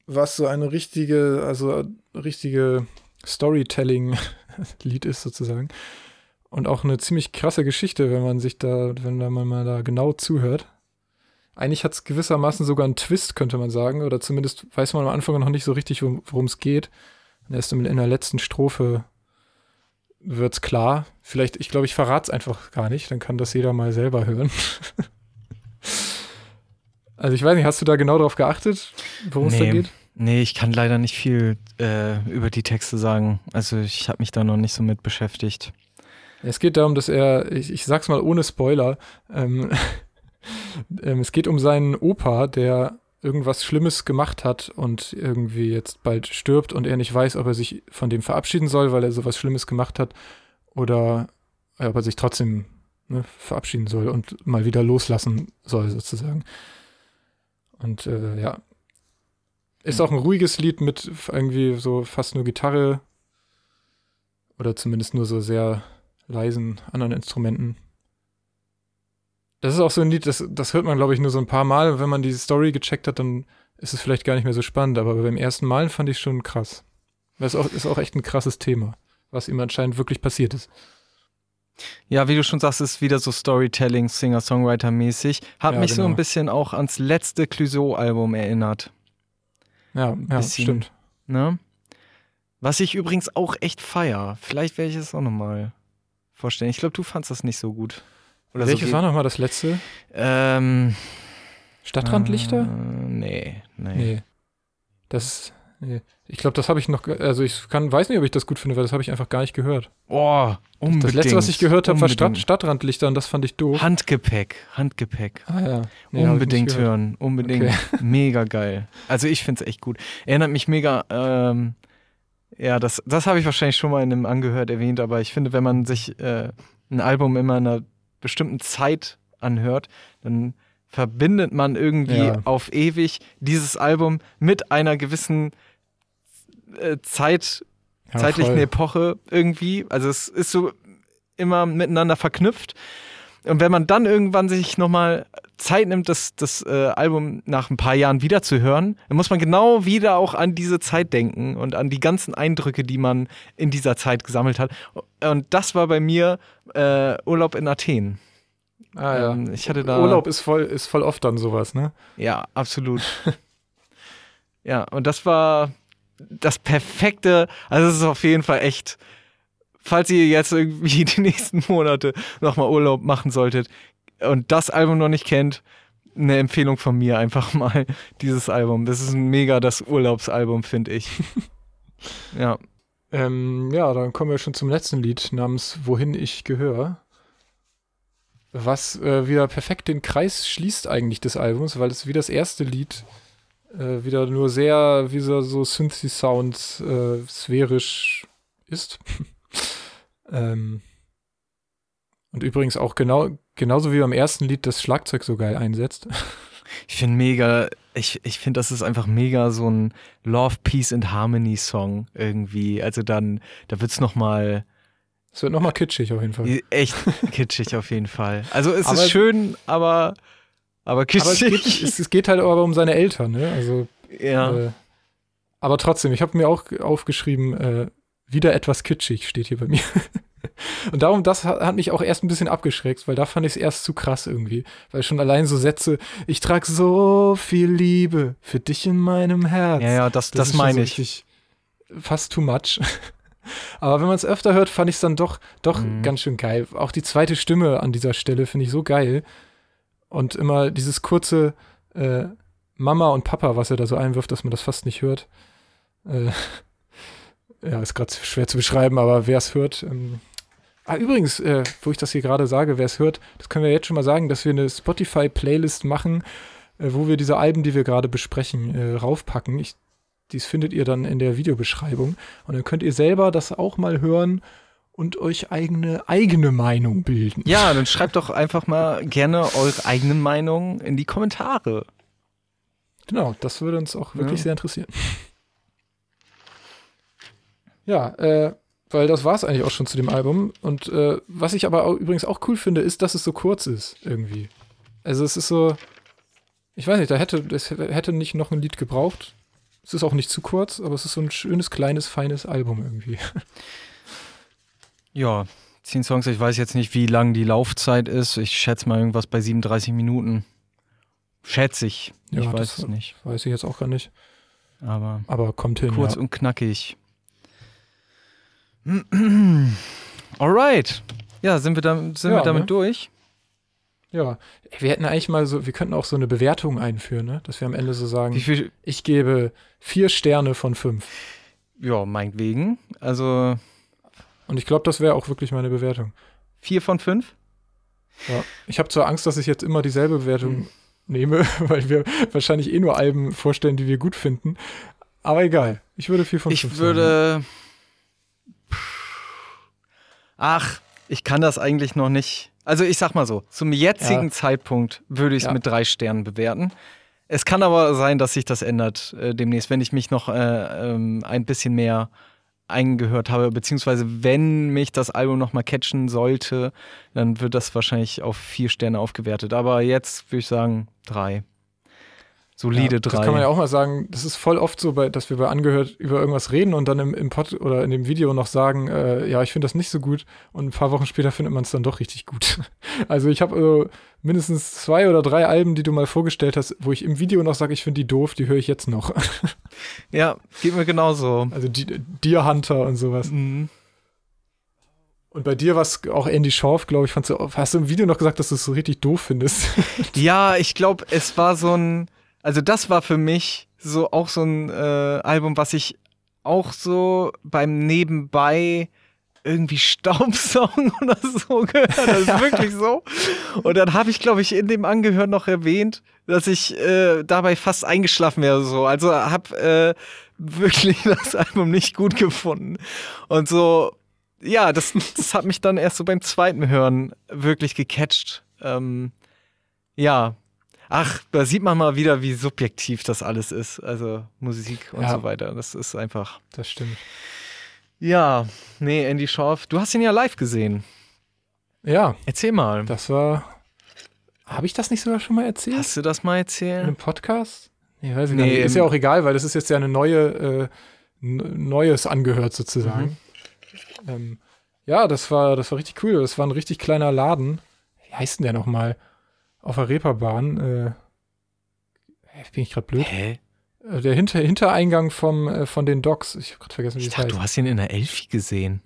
was so eine richtige, also richtige Storytelling-Lied [laughs] ist sozusagen. Und auch eine ziemlich krasse Geschichte, wenn man sich da, wenn man mal da genau zuhört. Eigentlich hat es gewissermaßen sogar einen Twist, könnte man sagen. Oder zumindest weiß man am Anfang noch nicht so richtig, worum es geht. Und erst in der letzten Strophe wird es klar. Vielleicht, ich glaube, ich verrate es einfach gar nicht, dann kann das jeder mal selber hören. [laughs] also ich weiß nicht, hast du da genau drauf geachtet, worum es nee. da geht? Nee, ich kann leider nicht viel äh, über die Texte sagen. Also ich habe mich da noch nicht so mit beschäftigt. Es geht darum, dass er, ich, ich sag's mal ohne Spoiler, ähm, [laughs] ähm, es geht um seinen Opa, der irgendwas Schlimmes gemacht hat und irgendwie jetzt bald stirbt und er nicht weiß, ob er sich von dem verabschieden soll, weil er sowas Schlimmes gemacht hat, oder äh, ob er sich trotzdem ne, verabschieden soll und mal wieder loslassen soll, sozusagen. Und äh, ja. Ist auch ein ruhiges Lied mit irgendwie so fast nur Gitarre. Oder zumindest nur so sehr leisen anderen Instrumenten. Das ist auch so ein Lied, das, das hört man, glaube ich, nur so ein paar Mal. Wenn man die Story gecheckt hat, dann ist es vielleicht gar nicht mehr so spannend. Aber beim ersten Mal fand ich schon krass. Das ist auch, ist auch echt ein krasses Thema, was ihm anscheinend wirklich passiert ist. Ja, wie du schon sagst, ist wieder so Storytelling, Singer-Songwriter-mäßig. Hat ja, mich genau. so ein bisschen auch ans letzte Clouseau-Album erinnert. Ja, ja bisschen, stimmt. Ne? Was ich übrigens auch echt feier. Vielleicht werde ich es auch nochmal vorstellen. Ich glaube, du fandest das nicht so gut. Oder Welches so war nochmal das letzte? Ähm, Stadtrandlichter? Äh, nee, nee. Nee. Das, nee. Ich glaube, das habe ich noch, also ich kann, weiß nicht, ob ich das gut finde, weil das habe ich einfach gar nicht gehört. Boah, unbedingt. Das letzte, was ich gehört habe, war Stadt, Stadtrandlichter und das fand ich doof. Handgepäck, Handgepäck. Ah ja. Nee, unbedingt hören, unbedingt. Okay. [laughs] Mega geil. Also ich finde es echt gut. Erinnert mich mega ähm, ja, das, das habe ich wahrscheinlich schon mal in einem Angehört erwähnt, aber ich finde, wenn man sich äh, ein Album immer in einer bestimmten Zeit anhört, dann verbindet man irgendwie ja. auf ewig dieses Album mit einer gewissen äh, Zeit, ja, zeitlichen voll. Epoche irgendwie. Also es ist so immer miteinander verknüpft. Und wenn man dann irgendwann sich nochmal Zeit nimmt, das, das äh, Album nach ein paar Jahren wieder zu hören, dann muss man genau wieder auch an diese Zeit denken und an die ganzen Eindrücke, die man in dieser Zeit gesammelt hat. Und das war bei mir äh, Urlaub in Athen. Ah ja. Ähm, ich hatte da Urlaub ist voll, ist voll oft dann sowas, ne? Ja, absolut. [laughs] ja, und das war das perfekte, also es ist auf jeden Fall echt falls ihr jetzt irgendwie [laughs] die nächsten Monate nochmal Urlaub machen solltet und das Album noch nicht kennt, eine Empfehlung von mir einfach [laughs] mal, dieses Album. Das ist ein mega das Urlaubsalbum, finde ich. [laughs] ja. Ähm, ja, dann kommen wir schon zum letzten Lied namens Wohin ich gehöre. Was äh, wieder perfekt den Kreis schließt eigentlich des Albums, weil es wie das erste Lied äh, wieder nur sehr, wie so, so Synthi-Sound äh, sphärisch ist. [laughs] Ähm, und übrigens auch genau, genauso wie beim ersten Lied das Schlagzeug so geil einsetzt. [laughs] Ich finde mega, ich, ich finde, das ist einfach mega so ein Love, Peace and Harmony Song irgendwie. Also dann, da wird es nochmal Es wird nochmal kitschig auf jeden Fall. Echt kitschig auf jeden Fall. Also es [laughs] aber ist schön, aber, aber kitschig. Aber es, geht, es, es geht halt aber um seine Eltern, ne? Also, ja. Äh, aber trotzdem, ich habe mir auch aufgeschrieben, äh, wieder etwas kitschig steht hier bei mir. [laughs] Und darum, das hat, mich auch erst ein bisschen abgeschreckt, weil da fand ich es erst zu krass irgendwie. Weil schon allein so Sätze, ich trage so viel Liebe für dich in meinem Herz. Ja, ja, das, das, das meine so ich. Fast too much. [laughs] Aber wenn man es öfter hört, fand ich es dann doch, doch mhm. ganz schön geil. Auch die zweite Stimme an dieser Stelle finde ich so geil. Und immer dieses kurze äh, Mama und Papa, was er da so einwirft, dass man das fast nicht hört. Äh, [laughs] ja, ist gerade schwer zu beschreiben, aber wer es hört. Ähm, ah, übrigens, äh, wo ich das hier gerade sage, wer es hört, das können wir jetzt schon mal sagen, dass wir eine Spotify-Playlist machen, äh, wo wir diese Alben, die wir gerade besprechen, äh, raufpacken. Ich, dies findet ihr dann in der Videobeschreibung. Und dann könnt ihr selber das auch mal hören und euch eigene eigene Meinung bilden. Ja, dann schreibt doch einfach mal gerne eure eigenen Meinungen in die Kommentare. Genau, das würde uns auch wirklich ja. sehr interessieren. Ja, äh, weil das war es eigentlich auch schon zu dem Album. Und äh, was ich aber auch, übrigens auch cool finde, ist, dass es so kurz ist, irgendwie. Also es ist so, ich weiß nicht, da hätte, es hätte nicht noch ein Lied gebraucht. Es ist auch nicht zu kurz, aber es ist so ein schönes, kleines, feines Album irgendwie. [laughs] Ja, zehn Songs, ich weiß jetzt nicht, wie lang die Laufzeit ist. Ich schätze mal irgendwas bei 37 Minuten. Schätze ich. Ja, ich weiß es nicht. Weiß ich jetzt auch gar nicht. Aber, aber kommt hin. Kurz ja. und knackig. [clears throat] Alright. Ja, sind wir, da, sind ja, wir damit ne? durch? Ja, wir hätten eigentlich mal so, wir könnten auch so eine Bewertung einführen, ne? dass wir am Ende so sagen, ich gebe vier Sterne von fünf. Ja, meinetwegen. Also. Und ich glaube, das wäre auch wirklich meine Bewertung. Vier von fünf? Ja. Ich habe zwar Angst, dass ich jetzt immer dieselbe Bewertung hm. nehme, [laughs] weil wir wahrscheinlich eh nur Alben vorstellen, die wir gut finden. Aber egal. Ich würde vier von ich fünf. Ich würde. Ach, ich kann das eigentlich noch nicht. Also ich sag mal so, zum jetzigen ja. Zeitpunkt würde ich es ja. mit drei Sternen bewerten. Es kann aber sein, dass sich das ändert äh, demnächst, wenn ich mich noch äh, ähm, ein bisschen mehr eingehört habe, beziehungsweise wenn mich das Album noch mal catchen sollte, dann wird das wahrscheinlich auf vier Sterne aufgewertet. Aber jetzt würde ich sagen drei. Solide ja, drei. Das kann man ja auch mal sagen, das ist voll oft so, bei, dass wir bei Angehört über irgendwas reden und dann im, im Pod oder in dem Video noch sagen, äh, ja, ich finde das nicht so gut und ein paar Wochen später findet man es dann doch richtig gut. [laughs] Also ich habe also mindestens zwei oder drei Alben, die du mal vorgestellt hast, wo ich im Video noch sage, ich finde die doof, die höre ich jetzt noch. [laughs] Ja, geht mir genauso. Also die, Deer Hunter und sowas. Mhm. Und bei dir war es auch Andy Schorf, glaube ich, fandst du, hast du im Video noch gesagt, dass du es so richtig doof findest? Ja, ich glaube, es war so ein also das war für mich so auch so ein äh, Album, was ich auch so beim Nebenbei irgendwie [laughs] Staubsaugen oder so gehört. Das ist [laughs] wirklich so. Und dann habe ich, glaube ich, in dem Angehör noch erwähnt, dass ich äh, dabei fast eingeschlafen wäre. So. Also habe äh, wirklich [laughs] das Album nicht gut gefunden. Und so, ja, das, das hat mich dann erst so beim zweiten Hören wirklich gecatcht. Ähm, ja, ach, da sieht man mal wieder, wie subjektiv das alles ist. Also Musik und ja. so weiter. Das ist einfach. Das stimmt. Ja, nee, Andy Schorf, du hast ihn ja live gesehen. Ja. Erzähl mal. Das war. Habe ich das nicht sogar schon mal erzählt? Hast du das mal erzählt? In einem Podcast? Nee, weiß ich nee, nicht. Ist ja auch egal, weil das ist jetzt ja eine neue, äh, Neues angehört sozusagen. Mhm. Ähm, ja, das war, das war richtig cool. Das war ein richtig kleiner Laden. Wie heißt denn der nochmal? Auf der Reeperbahn. Äh, bin ich gerade blöd? Hä? Äh, der Hinter Hintereingang vom, äh, von den Docks. Ich habe gerade vergessen, wie ich dachte, heißt. du hast ihn in der Elfi gesehen.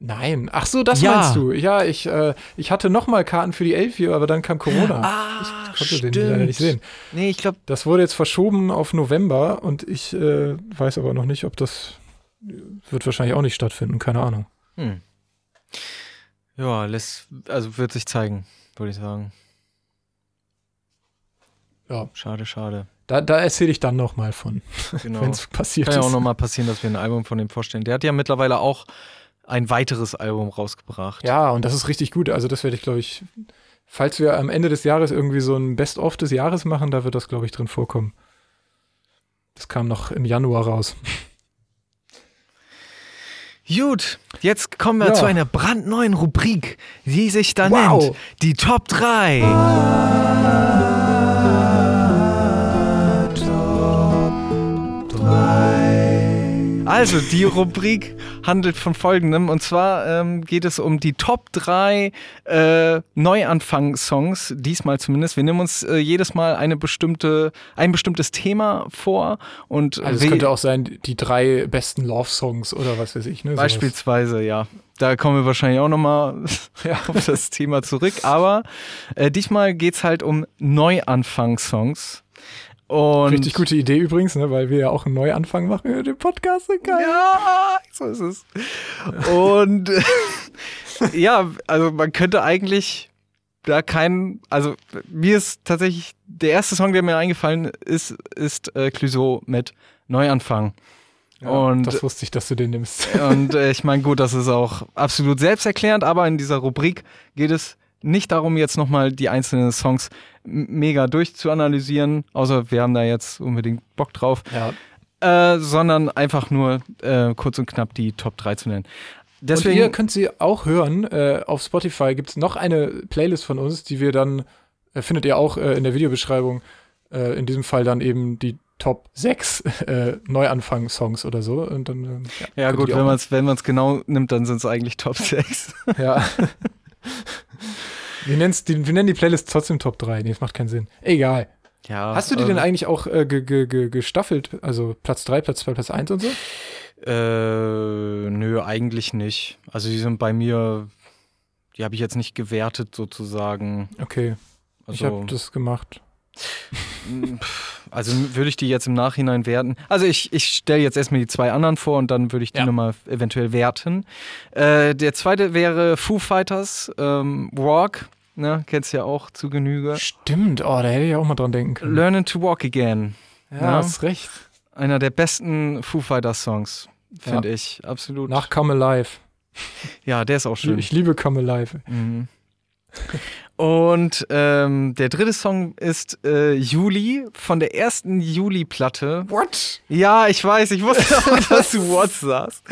Nein. Ach so, das ja. meinst du. Ja, ich, äh, ich hatte noch mal Karten für die Elfi, aber dann kam Corona. Ah, ich konnte stimmt. den leider nicht sehen. Nee, ich glaube. Das wurde jetzt verschoben auf November und ich äh, weiß aber noch nicht, ob das wird wahrscheinlich auch nicht stattfinden. Keine Ahnung. Hm. Ja, lässt, also wird sich zeigen, würde ich sagen. Ja. Schade, schade. Da, da erzähle ich dann nochmal von, [laughs] genau. wenn es passiert Kann ist. Kann ja auch nochmal passieren, dass wir ein Album von dem vorstellen. Der hat ja mittlerweile auch ein weiteres Album rausgebracht. Ja, und das ist richtig gut. Also das werde ich, glaube ich, falls wir am Ende des Jahres irgendwie so ein Best-of des Jahres machen, da wird das, glaube ich, drin vorkommen. Das kam noch im Januar raus. [laughs] Gut, jetzt kommen wir Ja. zu einer brandneuen Rubrik, die sich da Wow. nennt die Top 3. Also, die Rubrik handelt von folgendem. Und zwar ähm, geht es um die Top 3 äh, Neuanfang-Songs, diesmal zumindest. Wir nehmen uns äh, jedes Mal eine bestimmte, ein bestimmtes Thema vor. Und Also es könnte auch sein, die drei besten Love-Songs oder was weiß ich. Ne? Sowas. Beispielsweise, ja. Da kommen wir wahrscheinlich auch nochmal [laughs] Ja. auf das Thema zurück. Aber äh, diesmal geht es halt um Neuanfang-Songs. Und Richtig gute Idee übrigens, ne? weil wir ja auch einen Neuanfang machen mit dem Podcast. Geil. Ja, so ist es. Und [laughs] ja, also man könnte eigentlich da keinen, also mir ist tatsächlich der erste Song, der mir eingefallen ist, ist äh, Clouseau mit Neuanfang. Ja, Und- das wusste ich, dass du den nimmst. [laughs] Und äh, ich meine, gut, das ist auch absolut selbsterklärend, aber in dieser Rubrik geht es nicht darum, jetzt nochmal die einzelnen Songs mega durchzuanalysieren, außer wir haben da jetzt unbedingt Bock drauf, Ja. äh, sondern einfach nur äh, kurz und knapp die Top 3 zu nennen. Und ihr Deswegen, könnt sie auch hören. Äh, auf Spotify gibt es noch eine Playlist von uns, die wir dann, äh, findet ihr auch äh, in der Videobeschreibung, äh, in diesem Fall dann eben die Top 6 äh, Neuanfang-Songs oder so. Und dann, ähm, ja könnt gut, wenn man es wenn man's genau nimmt, dann sind es eigentlich Top 6. Ja. [laughs] wir, die, wir nennen die Playlist trotzdem Top 3. Nee, das macht keinen Sinn. Egal. Ja, Hast du die ähm, denn eigentlich auch äh, ge, ge, ge, gestaffelt? Also Platz 3, Platz 2, Platz 1 und so? Äh, nö, eigentlich nicht. Also die sind bei mir, die habe ich jetzt nicht gewertet sozusagen. Okay, ich Also, habe das gemacht. Pff, Also würde ich die jetzt im Nachhinein werten. Also ich, ich stelle jetzt erstmal die zwei anderen vor und dann würde ich die Ja. nochmal eventuell werten. Äh, der zweite wäre Foo Fighters, ähm, Walk. Ne, kennst ja auch zu Genüge. Stimmt, oh, da hätte ich auch mal dran denken können. Learning to Walk Again. ja, ja. hast recht. Einer der besten Foo Fighters Songs, finde ich. Absolut. Nach Come Alive. ja, der ist auch schön. Ich liebe Come Alive. Mhm. Und ähm, der dritte Song ist äh, Juli von der ersten Juli-Platte. What? Ja, ich weiß, ich wusste auch, [laughs] dass du What sagst.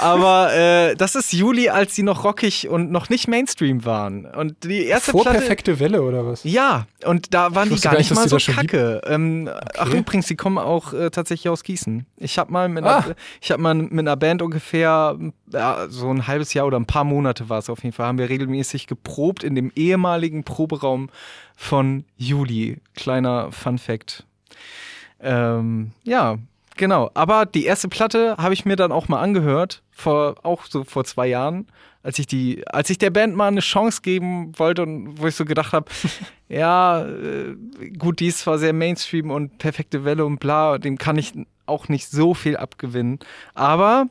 Aber äh, das ist Juli, als sie noch rockig und noch nicht Mainstream waren. Und die erste Vor Platte. perfekte Welle oder was? Ja, und da waren die gar gar nicht mal so kacke. Ähm, Ach übrigens, die kommen auch äh, tatsächlich aus Gießen. Ich habe mal mit Ah. einer, ich habe mal mit einer Band ungefähr ja, so ein halbes Jahr oder ein paar Monate war es auf jeden Fall, haben wir regelmäßig geprobt in dem ehemaligen Proberaum von Juli. Kleiner Fun Fact. Ähm, ja, genau. Aber die erste Platte habe ich mir dann auch mal angehört, vor, auch so vor zwei Jahren, als ich die, als ich der Band mal eine Chance geben wollte und wo ich so gedacht habe, [laughs] ja, äh, gut, die ist zwar sehr Mainstream und perfekte Welle und bla, dem kann ich auch nicht so viel abgewinnen. Aber,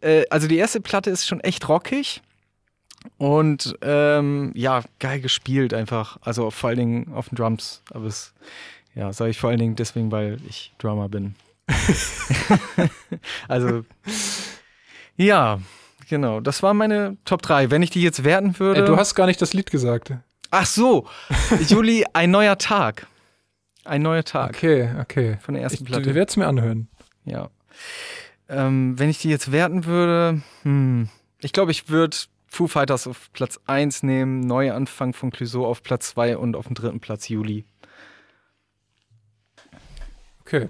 äh, also die erste Platte ist schon echt rockig. Und ähm, ja, geil gespielt einfach. Also vor allen Dingen auf den Drums. Aber es, ja, sage ich vor allen Dingen deswegen, weil ich Drummer bin. [laughs] also, ja, genau. Das war meine Top 3. Wenn ich die jetzt werten würde. Äh, du hast gar nicht das Lied gesagt. Ach so, Juli, ein neuer Tag. Ein neuer Tag Okay, okay. von der ersten Ich Platte. werde es mir anhören. Ja. Ähm, wenn ich die jetzt werten würde, hm, ich glaube, ich würde Foo Fighters auf Platz 1 nehmen, Neuanfang von Clouseau auf Platz 2 und auf dem dritten Platz Juli. Okay.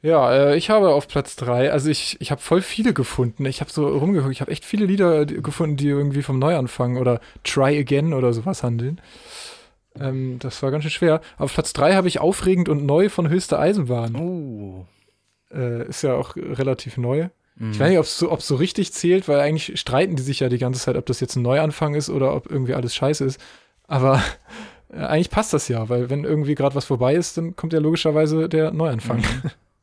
Ja, äh, ich habe auf Platz 3, also ich, ich habe voll viele gefunden. Ich habe so rumgeguckt, ich habe echt viele Lieder die- gefunden, die irgendwie vom Neuanfang oder Try Again oder sowas handeln. Ähm, das war ganz schön schwer. Auf Platz 3 habe ich Aufregend und Neu von Höchste Eisenbahn. Oh. Äh, ist ja auch relativ neu. Mhm. Ich weiß nicht, ob es so, ob's so richtig zählt, weil eigentlich streiten die sich ja die ganze Zeit, ob das jetzt ein Neuanfang ist oder ob irgendwie alles scheiße ist. Aber [laughs] äh, eigentlich passt das ja, weil wenn irgendwie gerade was vorbei ist, dann kommt ja logischerweise der Neuanfang.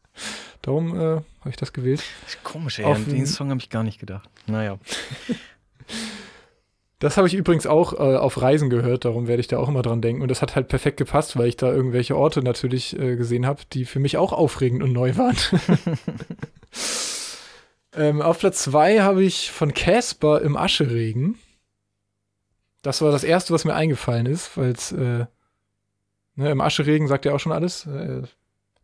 [laughs] Darum äh, habe ich das gewählt. Komisch, ey. Auf An den- Song habe ich gar nicht gedacht. Naja. [laughs] Das habe ich übrigens auch äh, auf Reisen gehört, darum werde ich da auch immer dran denken. Und das hat halt perfekt gepasst, weil ich da irgendwelche Orte natürlich äh, gesehen habe, die für mich auch aufregend und neu waren. Ähm, auf Platz 2 habe ich von Casper im Ascheregen. Das war das erste, was mir eingefallen ist, weil es äh, ne, im Ascheregen sagt ja auch schon alles. Äh,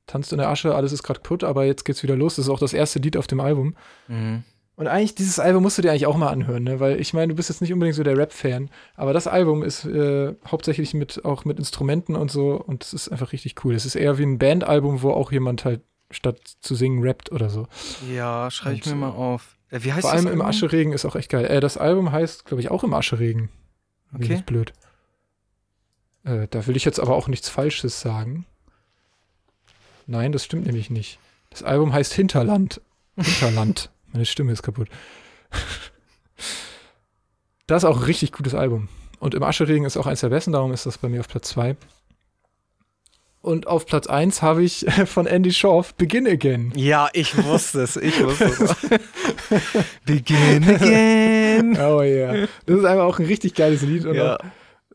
tanzt in der Asche, alles ist gerade kaputt, aber jetzt geht's wieder los. Das ist auch das erste Lied auf dem Album. Mhm. Und eigentlich, dieses Album musst du dir eigentlich auch mal anhören, ne? Weil ich meine, du bist jetzt nicht unbedingt so der Rap-Fan, aber das Album ist äh, hauptsächlich mit auch mit Instrumenten und so und es ist einfach richtig cool. Es ist eher wie ein Bandalbum, wo auch jemand halt statt zu singen rappt oder so. Ja, schreibe ich mir mal auf. Äh, wie heißt Vor allem im Ascheregen ist auch echt geil. Äh, das Album heißt, glaube ich, auch im Ascheregen. Okay. ist blöd. Äh, da will ich jetzt aber auch nichts Falsches sagen. Nein, das stimmt nämlich nicht. Das Album heißt Hinterland. Hinterland. [laughs] Meine Stimme ist kaputt. Das ist auch ein richtig gutes Album. Und im Ascheregen ist auch eins der besten, darum ist das bei mir auf Platz 2. Und auf Platz 1 habe ich [laughs] von Andy Schorf Begin Again. Ja, ich wusste es. Ich wusste es. [laughs] Begin again. [laughs] Oh ja. Das ist einfach auch ein richtig geiles Lied. Und Ja. auch,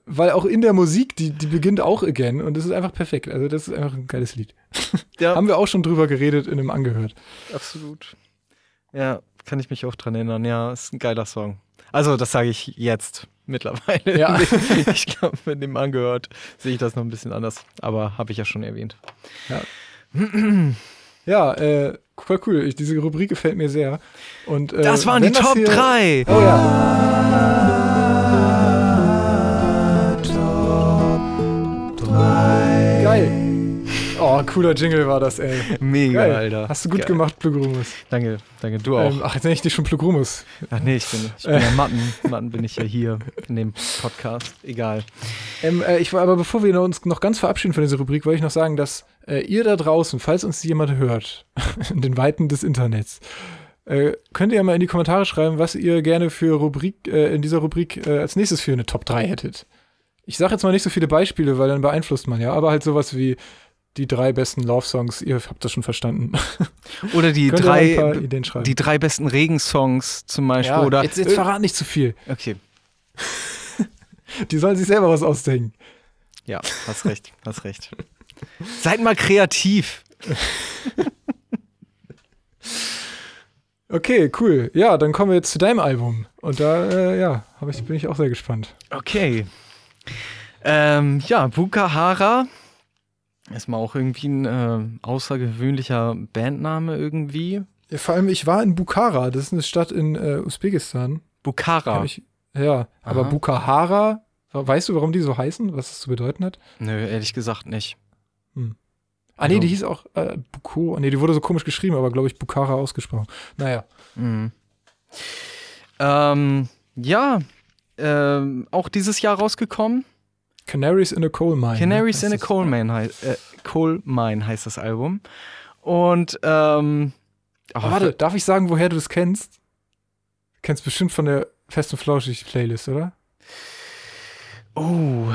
weil auch in der Musik, die, die beginnt auch again. Und das ist einfach perfekt. Also, das ist einfach ein geiles Lied. ja, Haben wir auch schon drüber geredet in einem Angehört. absolut. Ja, kann ich mich auch dran erinnern. Ja, ist ein geiler Song. Also, das sage ich jetzt mittlerweile. Ja. [laughs] Ich glaube, mit dem angehört sehe ich das noch ein bisschen anders. Aber habe ich ja schon erwähnt. Ja, [clears throat] äh, voll cool. Ich, diese Rubrik gefällt mir sehr. Und, äh, Das waren die das Top hier- 3. Oh ja. Oh, cooler Jingle war das, ey. Mega, Geil. Alter. Hast du gut Geil. gemacht, Plugrumus. Danke, danke. Du auch. Ähm, ach, jetzt nenne ich dich schon Plugrumus. Ach nee, ich bin, ich bin ja Matten. Matten bin ich ja hier in dem Podcast. Egal. Ähm, äh, ich aber bevor wir uns noch ganz verabschieden von dieser Rubrik, wollte ich noch sagen, dass äh, ihr da draußen, falls uns jemand hört, [laughs] in den Weiten des Internets, äh, könnt ihr ja mal in die Kommentare schreiben, was ihr gerne für Rubrik, äh, in dieser Rubrik äh, als nächstes für eine Top 3 hättet. Ich sage jetzt mal nicht so viele Beispiele, weil dann beeinflusst man ja, aber halt sowas wie die drei besten Love-Songs, ihr habt das schon verstanden. [laughs] Oder die drei, Ideen schreiben. die drei besten Regensongs zum Beispiel. oder jetzt, jetzt verrat nicht zu viel. Okay, [laughs] Die sollen sich selber was ausdenken. ja, hast recht, hast recht. Seid mal kreativ. [laughs] Okay, cool. Ja, dann kommen wir jetzt zu deinem Album. Und da, äh, ja, ich, bin ich auch sehr gespannt. Okay. Ähm, ja, Bukahara. Erstmal auch irgendwie ein äh, außergewöhnlicher Bandname irgendwie. Ja, vor allem, ich war in Bukhara, das ist eine Stadt in äh, Usbekistan. Bukhara. Ich, ja, aber Aha. Bukhara, weißt du, warum die so heißen, was das zu bedeuten hat? Nö, ehrlich gesagt nicht. Ah, nee, Also- die hieß auch äh, Buko. Nee, die wurde so komisch geschrieben, aber glaube ich Bukhara ausgesprochen. Naja. Mhm. Ähm, ja, ähm, auch dieses Jahr rausgekommen. Canaries in a Coal Mine. Canaries ne? in a. Coal Mine, äh, Coal Mine heißt das Album. Und, ähm, oh, warte, darf ich sagen, woher du das kennst? Du kennst bestimmt von der Fest und Flauschig Playlist, oder? Oh,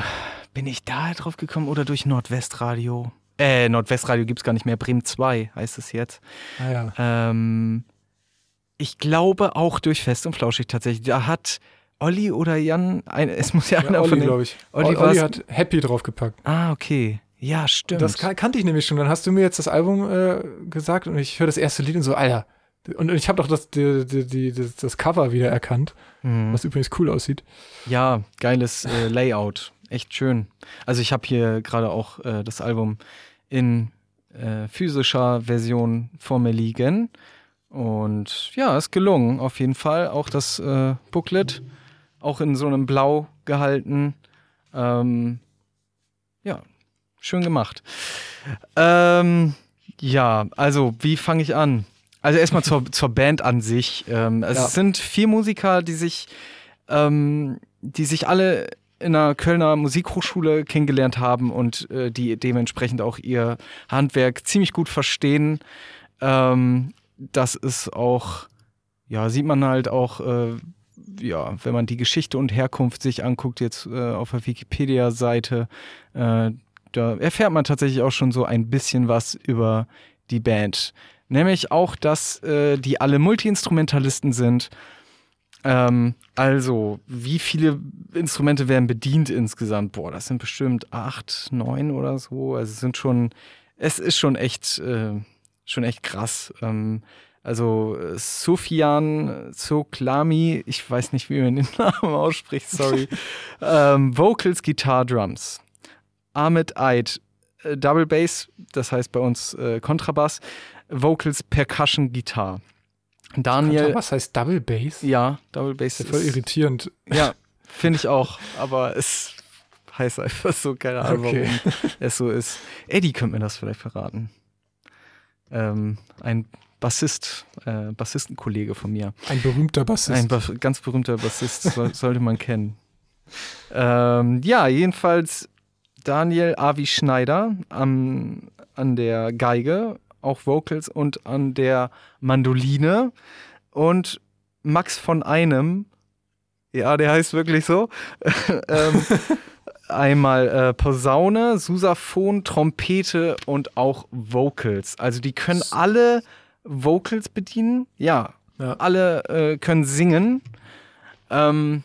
bin ich da drauf gekommen oder durch Nordwestradio? Äh, Nordwestradio gibt's gar nicht mehr. Bremen 2 heißt es jetzt. Ah ja. Ähm, ich glaube auch durch Fest und Flauschig tatsächlich. Da hat Olli oder Jan, ein, es muss ja, einer ja von Olli, glaube ich. Olli Olli, hat Happy draufgepackt. Ah, okay. Ja, stimmt. Das kan kannte ich nämlich schon. Dann hast du mir jetzt das Album äh, gesagt und ich höre das erste Lied und so, Alter. Und ich habe doch das, die, die, die, das, das Cover wieder erkannt, Hm. was übrigens cool aussieht. Ja, geiles äh, Layout. Echt schön. Also ich habe hier gerade auch äh, das Album in äh, physischer Version vor mir liegen. Und ja, ist gelungen, auf jeden Fall. Auch das äh, Booklet, auch in so einem Blau gehalten. Ähm, ja, schön gemacht. Ähm, ja, also wie fange ich an? Also erstmal zur, [laughs] zur Band an sich. Ähm, es Ja. sind vier Musiker, die sich, ähm, die sich alle in einer Kölner Musikhochschule kennengelernt haben und äh, die dementsprechend auch ihr Handwerk ziemlich gut verstehen. Ähm, das ist auch, ja, sieht man halt auch, äh, ja, wenn man die Geschichte und Herkunft sich anguckt, jetzt äh, auf der Wikipedia-Seite, äh, da erfährt man tatsächlich auch schon so ein bisschen was über die Band. Nämlich auch, dass äh, die alle Multiinstrumentalisten sind. Ähm, also, wie viele Instrumente werden bedient insgesamt? Boah, das sind bestimmt acht, neun oder so. Also es sind schon, es ist schon echt, äh, schon echt krass. Ähm, also äh, Sufjan Soklami, ich weiß nicht, wie man den [laughs] Namen ausspricht, sorry. [laughs] ähm, Vocals, Guitar, Drums. Ahmed Eid, äh, Double Bass, das heißt bei uns äh, Kontrabass. Vocals, Percussion, Gitarre. Daniel. Was heißt Double Bass? Ja, Double Bass ist voll irritierend. Ja, [laughs] finde ich auch. Aber es heißt einfach so, keine Ahnung, okay. warum es so ist. Eddie könnte mir das vielleicht verraten. Ähm, ein Bassist, äh, Bassistenkollege von mir. Ein berühmter Bassist. Ein ba ganz berühmter Bassist, soll, [laughs] sollte man kennen. Ähm, ja, jedenfalls Daniel Avi Schneider am, an der Geige, auch Vocals und an der Mandoline und Max von einem, ja, der heißt wirklich so, [laughs] ähm, einmal äh, Posaune, Susaphon, Trompete und auch Vocals. Also die können alle Vocals bedienen. Ja, ja. alle äh, können singen. Ähm,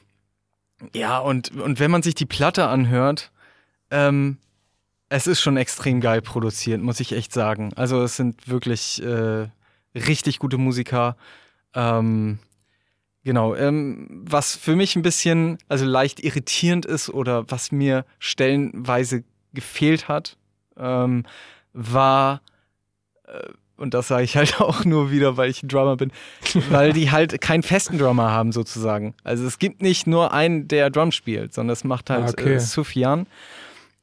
ja, und, und wenn man sich die Platte anhört, ähm, es ist schon extrem geil produziert, muss ich echt sagen. Also es sind wirklich äh, richtig gute Musiker. Ähm, genau. Ähm, was für mich ein bisschen, also leicht irritierend ist oder was mir stellenweise gefehlt hat, ähm, war äh, und das sage ich halt [laughs] auch nur wieder, weil ich ein Drummer bin, weil die halt keinen festen Drummer haben sozusagen. Also es gibt nicht nur einen, der Drum spielt, sondern es macht halt okay. äh, Sufjan.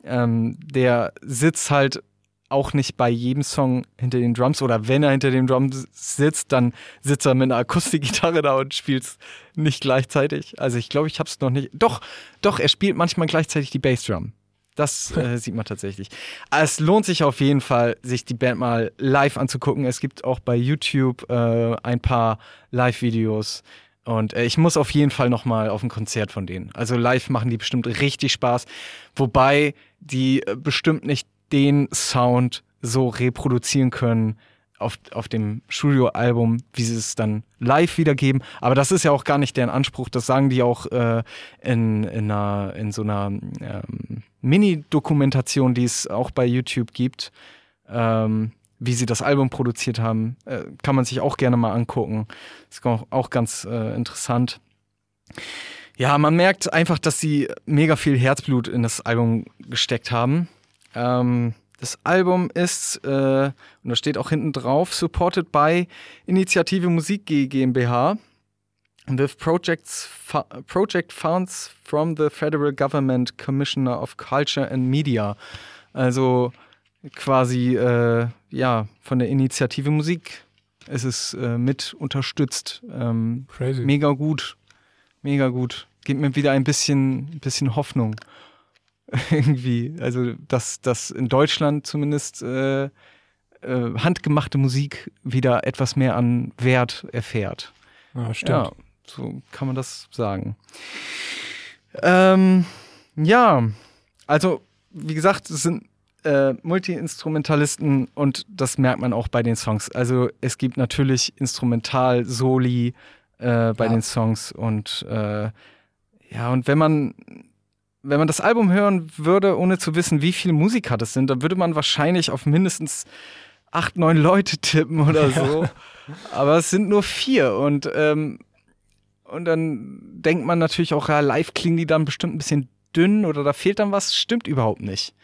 Ähm, der sitzt halt auch nicht bei jedem Song hinter den Drums oder wenn er hinter den Drums sitzt, dann sitzt er mit einer Akustikgitarre da und spielt es nicht gleichzeitig. Also ich glaube, ich habe es noch nicht. Doch, doch, er spielt manchmal gleichzeitig die Bassdrum. Das äh, [laughs] sieht man tatsächlich. Es lohnt sich auf jeden Fall, sich die Band mal live anzugucken. Es gibt auch bei YouTube äh, ein paar Live-Videos. Und äh, ich muss auf jeden Fall noch mal auf ein Konzert von denen. Also live machen die bestimmt richtig Spaß. Wobei die äh, bestimmt nicht den Sound so reproduzieren können, auf, auf dem Studioalbum, wie sie es dann live wiedergeben. Aber das ist ja auch gar nicht deren Anspruch. Das sagen die auch äh, in, in, einer, in so einer ähm, Mini-Dokumentation, die es auch bei YouTube gibt. Ähm, wie sie das Album produziert haben, äh, kann man sich auch gerne mal angucken. Ist auch, auch ganz äh, interessant. Ja, man merkt einfach, dass sie mega viel Herzblut in das Album gesteckt haben. Ähm, das Album ist, äh, und da steht auch hinten drauf, supported by Initiative Musik GmbH with projects project funds from the Federal Government Commissioner of Culture and Media. Also quasi äh, ja von der Initiative Musik ist es äh, mit unterstützt. Ähm, Crazy. Mega gut, mega gut. Gibt mir wieder ein bisschen, bisschen Hoffnung. [laughs] irgendwie. Also, dass, dass in Deutschland zumindest äh, äh, handgemachte Musik wieder etwas mehr an Wert erfährt. Ja, stimmt. Ja, so kann man das sagen. Ähm, ja, also, wie gesagt, es sind äh, Multi-Instrumentalisten und das merkt man auch bei den Songs. Also, es gibt natürlich Instrumental-Soli äh, bei ja. den Songs und äh, ja, und wenn man wenn man das Album hören würde, ohne zu wissen, wie viele Musiker das sind, dann würde man wahrscheinlich auf mindestens acht, neun Leute tippen oder so. Ja. Aber es sind nur vier und, ähm, und dann denkt man natürlich auch, ja, live klingen die dann bestimmt ein bisschen dünn oder da fehlt dann was. Stimmt überhaupt nicht.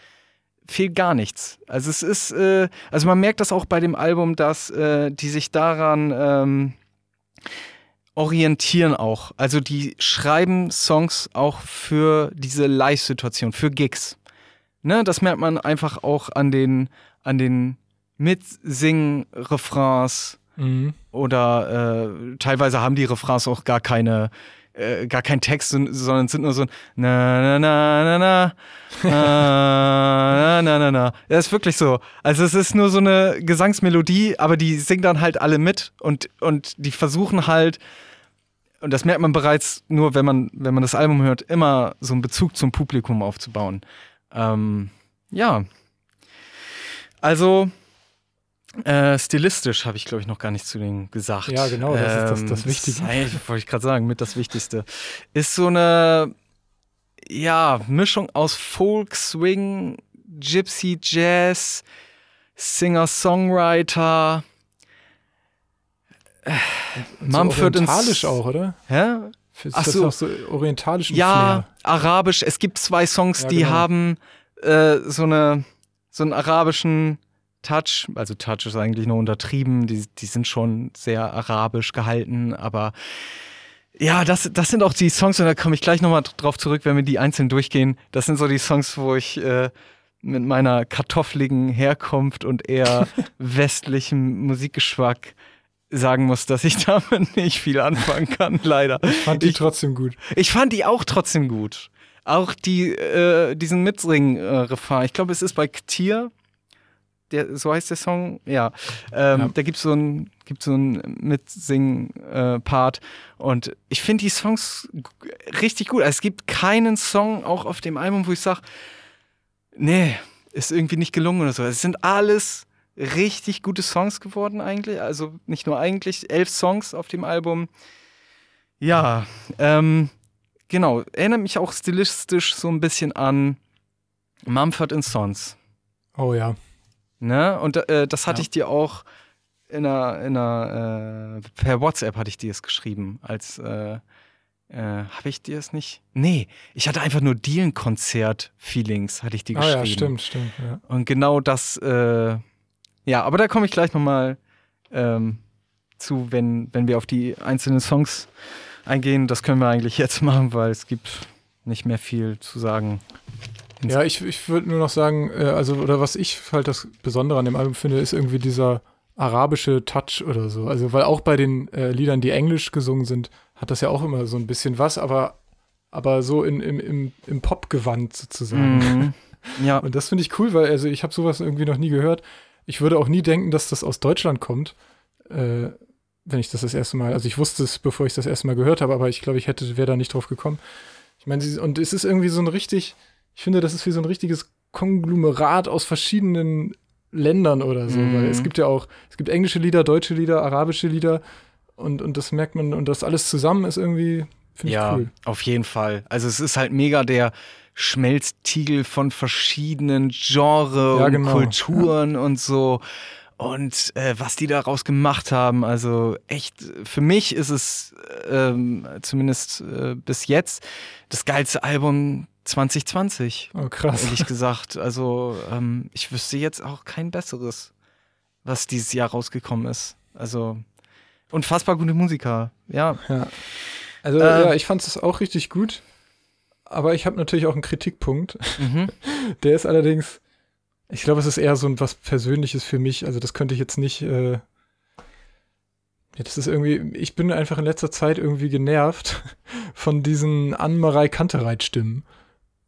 Fehlt gar nichts. Also es ist, äh, also man merkt das auch bei dem Album, dass äh, die sich daran ähm, orientieren auch. Also die schreiben Songs auch für diese Live-Situation, für Gigs. Ne, das merkt man einfach auch an den, an den Mitsingen-Refrains. Mhm. Oder äh, teilweise haben die Refrains auch gar keine, äh, gar keinen Text, sondern sind nur so ein na na na na na na [laughs] na na na. Das ist wirklich so. Also es ist nur so eine Gesangsmelodie, aber die singen dann halt alle mit und, und die versuchen halt und das merkt man bereits nur, wenn man, wenn man das Album hört, immer so einen Bezug zum Publikum aufzubauen. Ähm, ja. Also, äh, stilistisch habe ich, glaube ich, noch gar nicht zu denen gesagt. Ja, genau, das ähm, ist das, das ähm, Wichtige. Das, wollte ich gerade sagen, mit das Wichtigste. Ist so eine, ja, Mischung aus Folk, Swing, Gypsy, Jazz, Singer-Songwriter, Mumford so orientalisch auch, oder? Hä? Ist Ach so. so orientalisch Ja, Flair? arabisch. Es gibt zwei Songs, ja, die genau. haben äh, so eine so einen arabischen Touch, also Touch ist eigentlich nur untertrieben, die, die sind schon sehr arabisch gehalten, aber ja, das, das sind auch die Songs, und da komme ich gleich nochmal drauf zurück, wenn wir die einzeln durchgehen. Das sind so die Songs, wo ich äh, mit meiner kartoffeligen Herkunft und eher [laughs] westlichem Musikgeschmack sagen muss, dass ich [laughs] damit nicht viel anfangen kann, leider. Ich fand die ich, trotzdem gut. Ich fand die auch trotzdem gut. Auch die, äh, diesen Mitsing-Refrain. Ich glaube, es ist bei Ktir der, so heißt der Song, ja. Ähm, ja. Da gibt so es ein, gibt so einen Mitsing-Part. Und ich finde die Songs richtig gut. Also es gibt keinen Song auch auf dem Album, wo ich sage, nee, ist irgendwie nicht gelungen oder so. Es sind alles richtig gute Songs geworden eigentlich. Also nicht nur eigentlich, elf Songs auf dem Album. Ja, ähm, genau. Erinnert mich auch stilistisch so ein bisschen an Mumford Sons. Oh ja. Ne? Und äh, das hatte ja. ich dir auch in einer, in einer äh, per WhatsApp hatte ich dir es geschrieben, als äh, äh, habe ich dir es nicht? Nee, ich hatte einfach nur Dielen-Konzert-Feelings, hatte ich dir geschrieben. Ah ja, stimmt, stimmt. Ja. Und genau das, äh, ja, aber da komme ich gleich nochmal ähm, zu, wenn, wenn wir auf die einzelnen Songs eingehen. Das können wir eigentlich jetzt [laughs] machen, weil es gibt nicht mehr viel zu sagen. Ja, ich, ich würde nur noch sagen, äh, also, oder was ich halt das Besondere an dem Album finde, ist irgendwie dieser arabische Touch oder so. Also, weil auch bei den äh, Liedern, die englisch gesungen sind, hat das ja auch immer so ein bisschen was, aber, aber so in, im, im, im Popgewand sozusagen. Mhm. [laughs] Ja. Und das finde ich cool, weil also ich habe sowas irgendwie noch nie gehört. Ich würde auch nie denken, dass das aus Deutschland kommt, äh, wenn ich das das erste Mal, also ich wusste es, bevor ich das erste Mal gehört habe, aber ich glaube, ich hätte, wäre da nicht drauf gekommen. Ich meine, und es ist irgendwie so ein richtig, ich finde, das ist wie so ein richtiges Konglomerat aus verschiedenen Ländern oder so. Mhm. Weil es gibt ja auch, es gibt englische Lieder, deutsche Lieder, arabische Lieder und, und das merkt man, und das alles zusammen ist irgendwie, finde ja, ich cool. Ja, auf jeden Fall. Also es ist halt mega der Schmelztiegel von verschiedenen Genres ja, und genau. Kulturen ja. und so. Und äh, was die daraus gemacht haben, also echt, für mich ist es ähm, zumindest äh, bis jetzt das geilste Album 2020. Oh, krass. Ehrlich [laughs] gesagt. Also, ähm, ich wüsste jetzt auch kein besseres, was dieses Jahr rausgekommen ist. Also, unfassbar gute Musiker. Ja. ja. Also, äh, ja, ich fand es auch richtig gut. Aber ich habe natürlich auch einen Kritikpunkt. Mhm. [laughs] Der ist allerdings, ich glaube, es ist eher so ein was Persönliches für mich. Also, das könnte ich jetzt nicht. Äh, ja, das ist irgendwie, ich bin einfach in letzter Zeit irgendwie genervt [laughs] von diesen Anmarei Kantereit-Stimmen.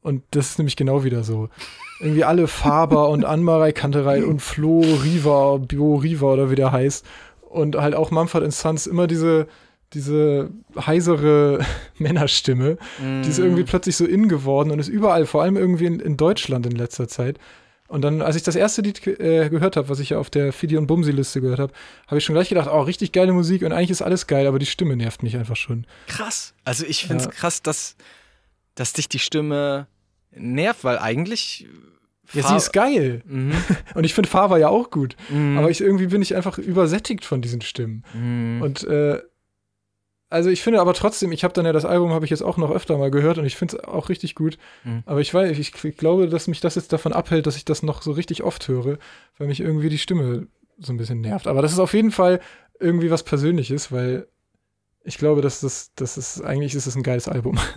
Und das ist nämlich genau wieder so. Irgendwie alle Faber [laughs] und Anmarei Kanterei und Flo Riva, Bio Riva oder wie der heißt. Und halt auch Mumford Sons immer diese, diese heisere [laughs] Männerstimme. Mm. Die ist irgendwie mm. plötzlich so in geworden und ist überall, vor allem irgendwie in, in Deutschland in letzter Zeit. Und dann, als ich das erste Lied äh, gehört habe, was ich ja auf der Fidi und Bumsi-Liste gehört habe, habe ich schon gleich gedacht, oh, richtig geile Musik und eigentlich ist alles geil, aber die Stimme nervt mich einfach schon. Krass. Also ich finde es ja. krass, dass, dass dich die Stimme nervt, weil eigentlich. Ja, sie ist geil. Mhm. [laughs] Und ich finde Faber ja auch gut. Mhm. Aber ich, irgendwie bin ich einfach übersättigt von diesen Stimmen. Mhm. Und äh, also ich finde aber trotzdem, ich habe dann ja das Album, habe ich jetzt auch noch öfter mal gehört und ich finde es auch richtig gut. Mhm. Aber ich weiß, ich, ich glaube, dass mich das jetzt davon abhält, dass ich das noch so richtig oft höre, weil mich irgendwie die Stimme so ein bisschen nervt. Aber das ist auf jeden Fall irgendwie was Persönliches, weil ich glaube, dass das, das ist, eigentlich ist es ein geiles Album. [laughs]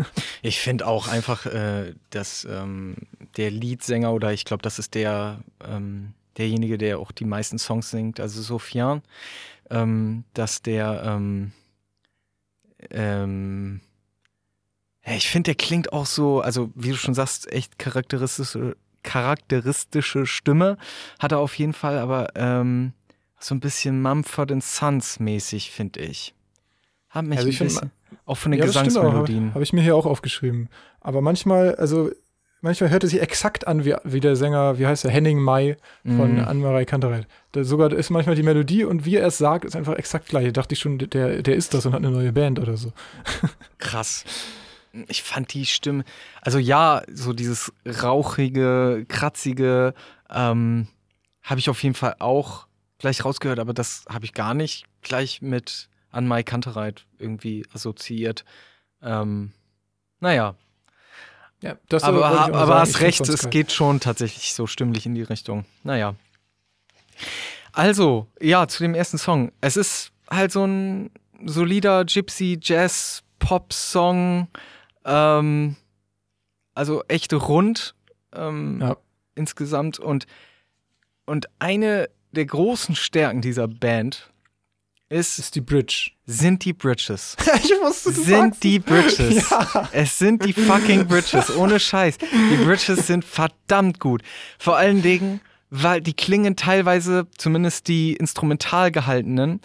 Ich finde auch einfach, äh, dass ähm, der Leadsänger oder ich glaube, das ist der, ähm, derjenige, der auch die meisten Songs singt, also Sofian, ähm, dass der, ähm, ich finde, der klingt auch so, also wie du schon sagst, echt charakteristische, charakteristische Stimme hat er auf jeden Fall, aber ähm, so ein bisschen Mumford Sons mäßig, finde ich. Haben mich also ich ein bisschen, auch von den ja, Gesangsmelodien. Habe hab ich mir hier auch aufgeschrieben. Aber manchmal, also manchmal hört es sich exakt an wie, wie der Sänger, wie heißt er, Henning Mai von mm. Anne-Marie Kantereit. sogar ist manchmal die Melodie und wie er es sagt, ist einfach exakt gleich. Da dachte ich schon, der, der ist das und hat eine neue Band oder so. [laughs] Krass. Ich fand die Stimme, also ja, so dieses rauchige, kratzige, ähm, habe ich auf jeden Fall auch gleich rausgehört, aber das habe ich gar nicht gleich mit an Mai Kantereit irgendwie assoziiert. Ähm, naja. Ja, das aber aber sagen, hast recht, es geht schon tatsächlich so stimmlich in die Richtung. Naja. Also, ja, zu dem ersten Song. Es ist halt so ein solider Gypsy Jazz Pop Song. Ähm, also echt rund ähm, Ja. insgesamt und und eine der großen Stärken dieser Band ist, Ist die Bridge. sind die Bridges. [laughs] ich wusste, sind die Bridges. Ja. Es sind die fucking Bridges, ohne Scheiß. Die Bridges sind verdammt gut. Vor allen Dingen, weil die klingen teilweise, zumindest die instrumental gehaltenen,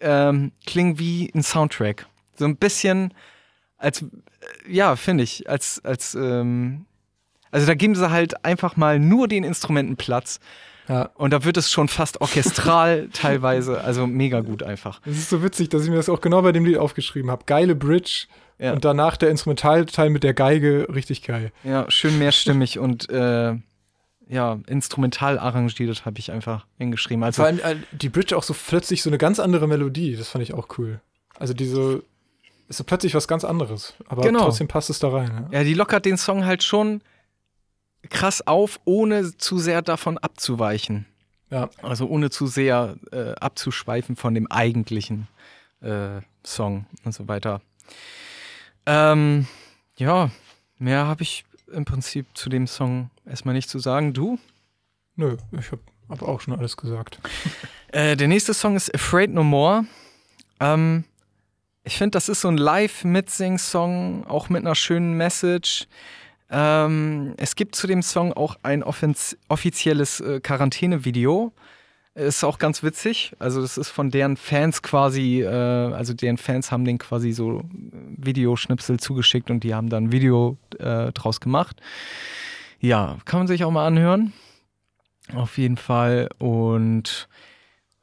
ähm, klingen wie ein Soundtrack. So ein bisschen als, äh, ja, finde ich, als, als, ähm, also da geben sie halt einfach mal nur den Instrumenten Platz Ja. und da wird es schon fast orchestral [laughs] teilweise, also mega gut einfach. Es ist so witzig, dass ich mir das auch genau bei dem Lied aufgeschrieben habe. Geile Bridge Ja. und danach der Instrumentalteil mit der Geige richtig geil. Ja, schön mehrstimmig und äh, ja, instrumental arrangiert habe ich einfach hingeschrieben. Also Vor allem äh, die Bridge auch so plötzlich so eine ganz andere Melodie. Das fand ich auch cool. Also diese ist so plötzlich was ganz anderes, aber Genau. trotzdem passt es da rein. Ja. ja, die lockert den Song halt schon krass auf, ohne zu sehr davon abzuweichen. Ja. Also ohne zu sehr äh, abzuschweifen von dem eigentlichen äh, Song und so weiter. Ähm, ja, mehr habe ich im Prinzip zu dem Song erstmal nicht zu sagen. Du? Nö, ich habe hab auch schon alles gesagt. [laughs] Äh, der nächste Song ist Afraid No More. Ähm, ich finde, das ist so ein Live-Mitsing-Song, auch mit einer schönen Message. Ähm, es gibt zu dem Song auch ein offizielles äh, Quarantäne-Video. Ist auch ganz witzig. Also, das ist von deren Fans quasi, äh, also deren Fans haben den quasi so äh, Videoschnipsel zugeschickt und die haben dann ein Video äh, draus gemacht. Ja, kann man sich auch mal anhören. Auf jeden Fall. Und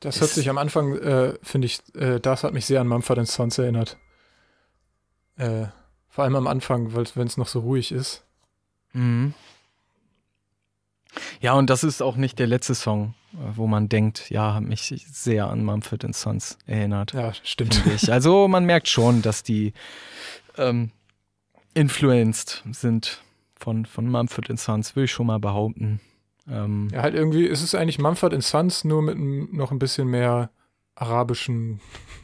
Das hört sich am Anfang, äh, finde ich, äh, das hat mich sehr an Mumford Sons erinnert. Äh, vor allem am Anfang, wenn es noch so ruhig ist. Mhm. Ja, und das ist auch nicht der letzte Song, äh, wo man denkt, ja, hat mich sehr an Mumford Sons erinnert. Ja, stimmt. Also man merkt schon, dass die ähm, influenced sind von, von Mumford Sons, will ich schon mal behaupten. Ähm, Ja, halt irgendwie, es ist eigentlich Mumford Sons nur mit noch ein bisschen mehr arabischen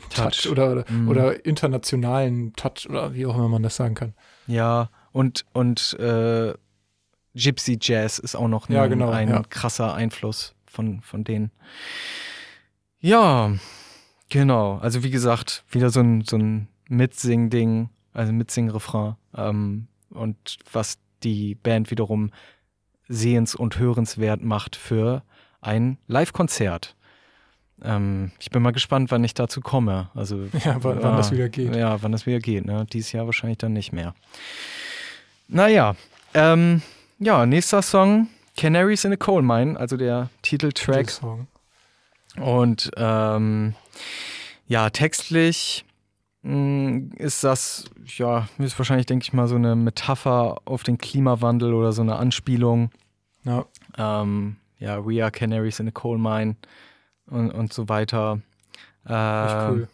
Touch, oder, oder, Mhm. oder internationalen Touch oder wie auch immer man das sagen kann. Ja, und, und äh, Gypsy Jazz ist auch noch Ja, ein, genau, ein ja. krasser Einfluss von, von denen. Ja, genau. Also wie gesagt, wieder so ein, so ein Mitsing-Ding, also Mitsing-Refrain. Ähm, und was die Band wiederum sehens- und hörenswert macht für ein Live-Konzert. Ähm, ich bin mal gespannt, wann ich dazu komme. Also Ja, wann, wann das wieder geht. ja, wann das wieder geht. Ne? Dieses Jahr wahrscheinlich dann nicht mehr. Naja, ähm, ja, nächster Song, Canaries in a Coal Mine, also der Titeltrack. Song. Und ähm, ja, textlich mh, ist das, ja, ist wahrscheinlich, denke ich mal, so eine Metapher auf den Klimawandel oder so eine Anspielung. Ja, Ähm, ja, We are Canaries in a Coal Mine und, und so weiter. Ähm, cool.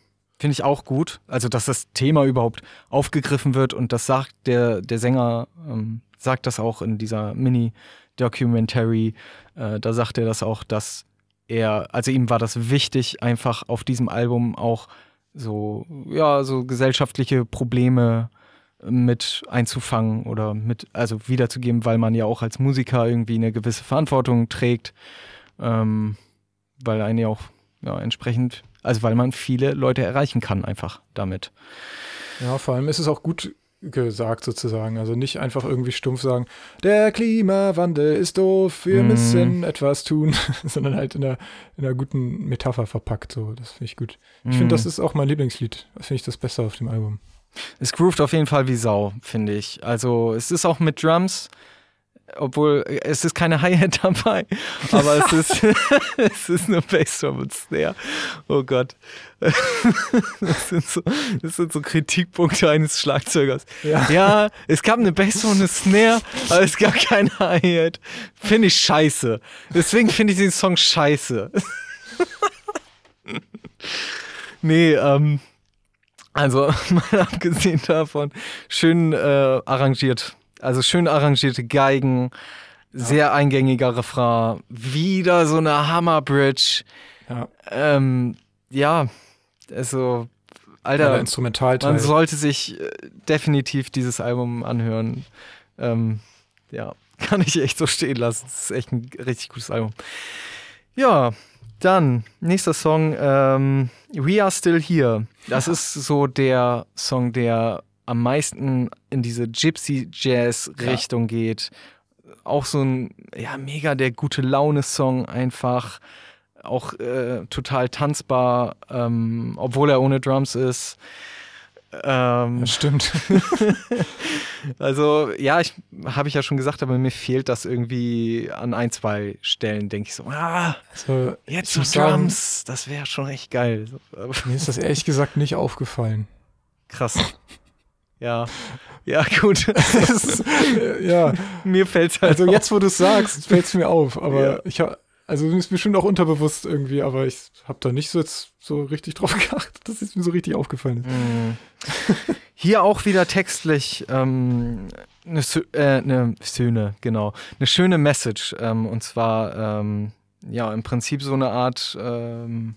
Finde ich auch gut. Also, dass das Thema überhaupt aufgegriffen wird und das sagt der, der Sänger, ähm, sagt das auch in dieser Mini-Documentary. Äh, da sagt er das auch, dass er, also ihm war das wichtig, einfach auf diesem Album auch so, ja, so gesellschaftliche Probleme mit einzufangen oder mit, also wiederzugeben, weil man ja auch als Musiker irgendwie eine gewisse Verantwortung trägt, ähm, weil einen ja auch ja, entsprechend, also weil man viele Leute erreichen kann einfach damit. Ja, vor allem ist es auch gut gesagt sozusagen. Also nicht einfach irgendwie stumpf sagen, der Klimawandel ist doof, wir Mhm. müssen etwas tun, [laughs] sondern halt in einer, in einer guten Metapher verpackt. So, das finde ich gut. Ich finde, das ist auch mein Lieblingslied. Das finde ich das Beste auf dem Album. Es groovt auf jeden Fall wie Sau, finde ich. Also es ist auch mit Drums, obwohl es ist keine Hi-Hat dabei, [laughs] aber es ist, [laughs] es ist nur Bassdrum und Snare. Oh Gott. [laughs] Das sind, so, das sind so Kritikpunkte eines Schlagzeugers. Ja. Ja, es gab eine Bassdrum und eine Snare, aber es gab keine Hi-Hat. Finde ich scheiße. Deswegen finde ich den Song scheiße. nee, ähm, also mal abgesehen davon, schön äh, arrangiert. Also schön arrangierte Geigen, sehr eingängiger Refrain, wieder so eine Hammerbridge. Ja, ähm, ja also, Alter, Instrumentalteil. man sollte sich äh, definitiv dieses Album anhören. Ähm, ja, [laughs] kann ich echt so stehen lassen. Das ist echt ein richtig gutes Album. Ja, dann nächster Song, ähm, We Are Still Here. Das ja. ist so der Song, der am meisten in diese Gypsy Jazz Richtung ja. geht. Auch so ein ja mega der gute Laune Song einfach auch äh, total tanzbar, ähm, obwohl er ohne Drums ist. Ähm, ja, stimmt. [laughs] also, ja, ich habe ich ja schon gesagt, aber mir fehlt das irgendwie an ein, zwei Stellen, denke ich so, ah, also, jetzt so Drums, sagen, das wäre schon echt geil. Mir ist das ehrlich gesagt nicht aufgefallen. Krass. Ja. Ja, gut. [laughs] ja. Mir fällt halt Also, auf. jetzt, wo du es sagst, fällt es mir auf, aber ja. ich habe also ist bestimmt auch unterbewusst irgendwie, aber ich habe da nicht so jetzt so richtig drauf [laughs] geachtet, dass es mir so richtig aufgefallen ist. Mm. Hier auch wieder textlich ähm, eine, äh, eine Szene, genau. Eine schöne Message. Ähm, und zwar, ähm, ja, im Prinzip so eine Art ähm,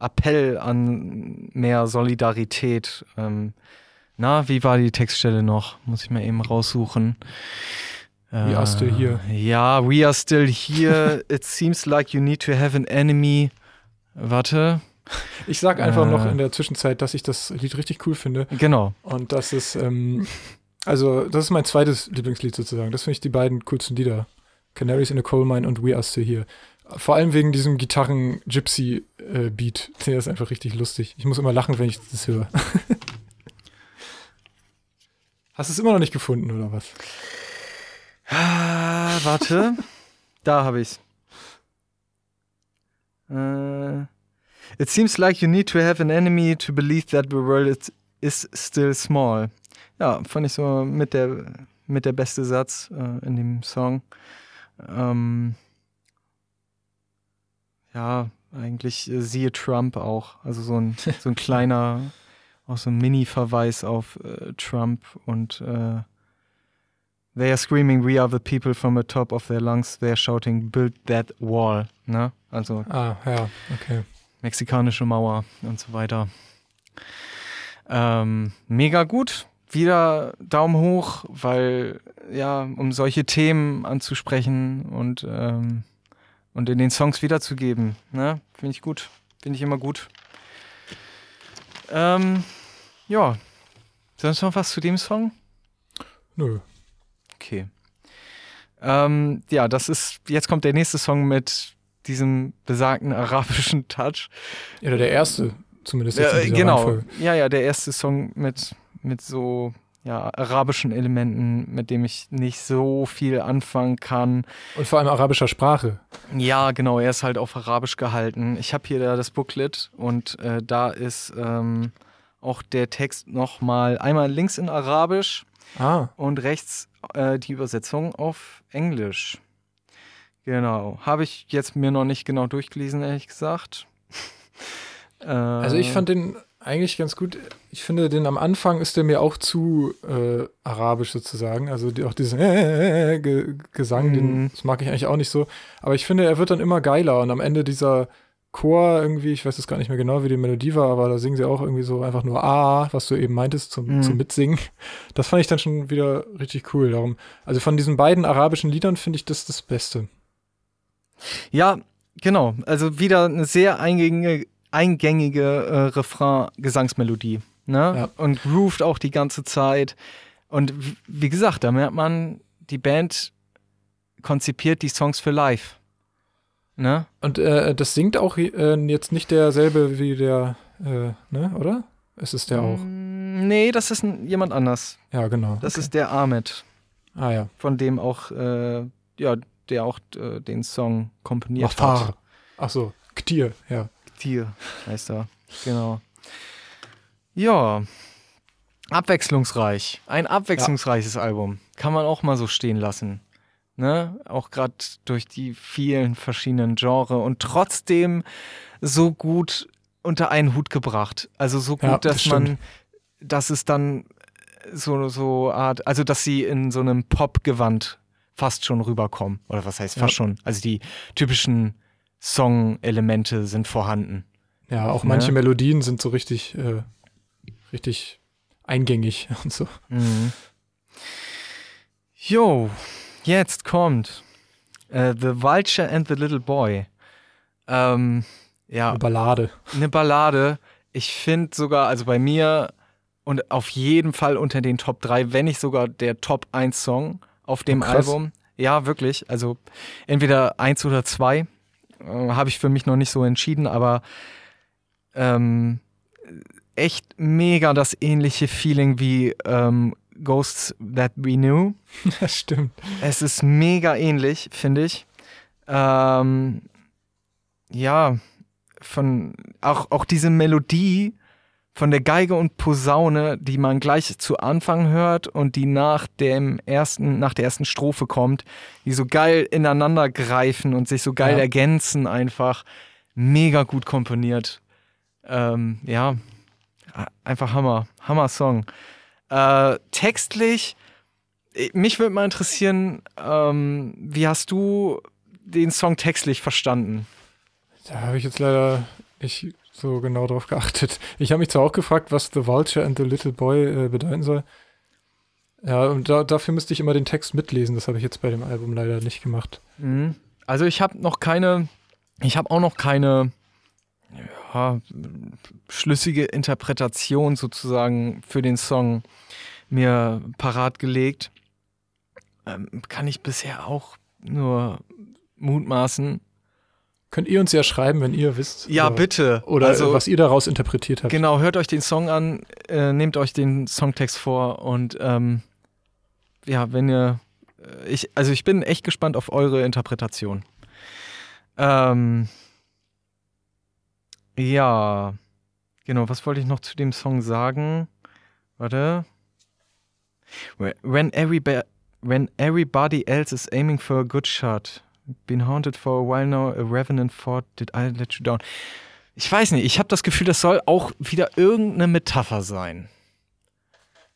Appell an mehr Solidarität. Na, wie war die Textstelle noch? Muss ich mal eben raussuchen. We are still here. Ja, we are still here. [laughs] It seems like you need to have an enemy. Warte. Ich sag einfach äh, noch in der Zwischenzeit, dass ich das Lied richtig cool finde. Genau. Und das ist, ähm, also, das ist mein zweites Lieblingslied sozusagen. Das finde ich die beiden coolsten Lieder. Canaries in a Coal Mine und We Are Still Here. Vor allem wegen diesem Gitarren-Gypsy-Beat. Der ist einfach richtig lustig. Ich muss immer lachen, wenn ich das höre. [laughs] Hast du es immer noch nicht gefunden, oder was? Ah, warte. da habe ich's. Uh, it seems like you need to have an enemy to believe that the world is, still small. Ja, fand ich so mit der, mit der beste Satz uh, in dem Song. Ähm, ja, eigentlich äh, siehe Trump auch. Also so ein, so ein kleiner, auch so ein Mini-Verweis auf äh, Trump und äh, They are screaming, we are the people from the top of their lungs. They are shouting, build that wall. Ne? Also ah, ja, okay. mexikanische Mauer und so weiter. Ähm, mega gut. Wieder Daumen hoch, weil, ja, um solche Themen anzusprechen und, ähm, und in den Songs wiederzugeben. Ne? Finde ich gut. Finde ich immer gut. Ähm, ja. Sonst noch was zu dem Song? Nö. Okay. Ähm, ja, das ist, jetzt kommt der nächste Song mit diesem besagten arabischen Touch. Oder der erste, zumindest. Jetzt äh, genau. Reihenfolge. Ja, ja, der erste Song mit, mit so ja, arabischen Elementen, mit dem ich nicht so viel anfangen kann. Und vor allem arabischer Sprache. Ja, genau, er ist halt auf Arabisch gehalten. Ich habe hier da das Booklet und äh, da ist ähm, auch der Text nochmal einmal links in Arabisch ah. und rechts äh, die Übersetzung auf Englisch. Genau. Habe ich jetzt mir noch nicht genau durchgelesen, ehrlich gesagt. äh, [laughs] also ich fand den eigentlich ganz gut. Ich finde, den am Anfang ist der mir auch zu äh, arabisch sozusagen. Also die, auch diesen äh, Gesang, den, mhm. das mag ich eigentlich auch nicht so. Aber ich finde, er wird dann immer geiler und am Ende dieser Chor irgendwie, ich weiß jetzt gar nicht mehr genau, wie die Melodie war, aber da singen sie auch irgendwie so einfach nur A, was du eben meintest zum, mhm. zum Mitsingen. Das fand ich dann schon wieder richtig cool. Darum, also von diesen beiden arabischen Liedern finde ich das das Beste. Ja, genau. Also wieder eine sehr eingängige, eingängige äh, Refrain-Gesangsmelodie. Ne? Ja. Und grooved auch die ganze Zeit. Und wie gesagt, da merkt man, die Band konzipiert die Songs für live. Ne? Und äh, das singt auch äh, jetzt nicht derselbe wie der, äh, ne, oder? Ist es der auch? Mm, nee, das ist ein, jemand anders. Ja, genau. Das okay. ist der Ahmed. Ah ja. Von dem auch, äh, ja, der auch äh, den Song komponiert Machfar. hat. Ach so, Ktir, ja. Ktir heißt er, genau. Ja, abwechslungsreich. Ein abwechslungsreiches ja. Album. Kann man auch mal so stehen lassen ne? Auch gerade durch die vielen verschiedenen Genres und trotzdem so gut unter einen Hut gebracht. Also so gut, ja, das dass man, dass es dann so, so Art, also dass sie in so einem Pop-Gewand fast schon rüberkommen. Oder was heißt fast ja. schon? Also die typischen Song-Elemente sind vorhanden. Ja, auch manche Melodien sind so richtig, äh, richtig eingängig [laughs] und so. Mhm. Jo, jetzt kommt äh, The Vulture and the Little Boy. Ähm, ja, Eine Ballade. eine Ballade. Ich finde sogar, also bei mir und auf jeden Fall unter den Top 3, wenn nicht sogar der Top 1 Song auf dem Oh. Album. Ja, wirklich. Also entweder eins oder zwei. Äh, Habe ich für mich noch nicht so entschieden, aber ähm, echt mega das ähnliche Feeling wie ähm, Ghosts That We Knew. [laughs] Das stimmt. Es ist mega ähnlich, finde ich. Ähm, ja, von auch, auch diese Melodie von der Geige und Posaune, die man gleich zu Anfang hört und die nach dem ersten, nach der ersten Strophe kommt, die so geil ineinander greifen und sich so geil Ja. ergänzen einfach. Mega gut komponiert. Ähm, ja, einfach Hammer. Hammer-Song. Äh, textlich, äh, mich würde mal interessieren, ähm, wie hast du den Song textlich verstanden? Da habe ich jetzt leider nicht so genau drauf geachtet. Ich habe mich zwar auch gefragt, was The Vulture and the Little Boy äh, bedeuten soll. Ja, und da, dafür müsste ich immer den Text mitlesen. Das habe ich jetzt bei dem Album leider nicht gemacht. Mhm. Also ich habe noch keine, ich habe auch noch keine ja, schlüssige Interpretation sozusagen für den Song mir parat gelegt. Ähm, kann ich bisher auch nur mutmaßen. Könnt ihr uns ja schreiben, wenn ihr wisst. Ja, oder, bitte. Oder also, was ihr daraus interpretiert habt. Genau, hört euch den Song an, äh, nehmt euch den Songtext vor und ähm, ja, wenn ihr, äh, ich, also ich bin echt gespannt auf eure Interpretation. Ähm, ja, genau, was wollte ich noch zu dem Song sagen? Warte. When, everyba when everybody else is aiming for a good shot. Been haunted for a while now, a revenant thought, did I let you down? Ich weiß nicht, ich habe das Gefühl, das soll auch wieder irgendeine Metapher sein.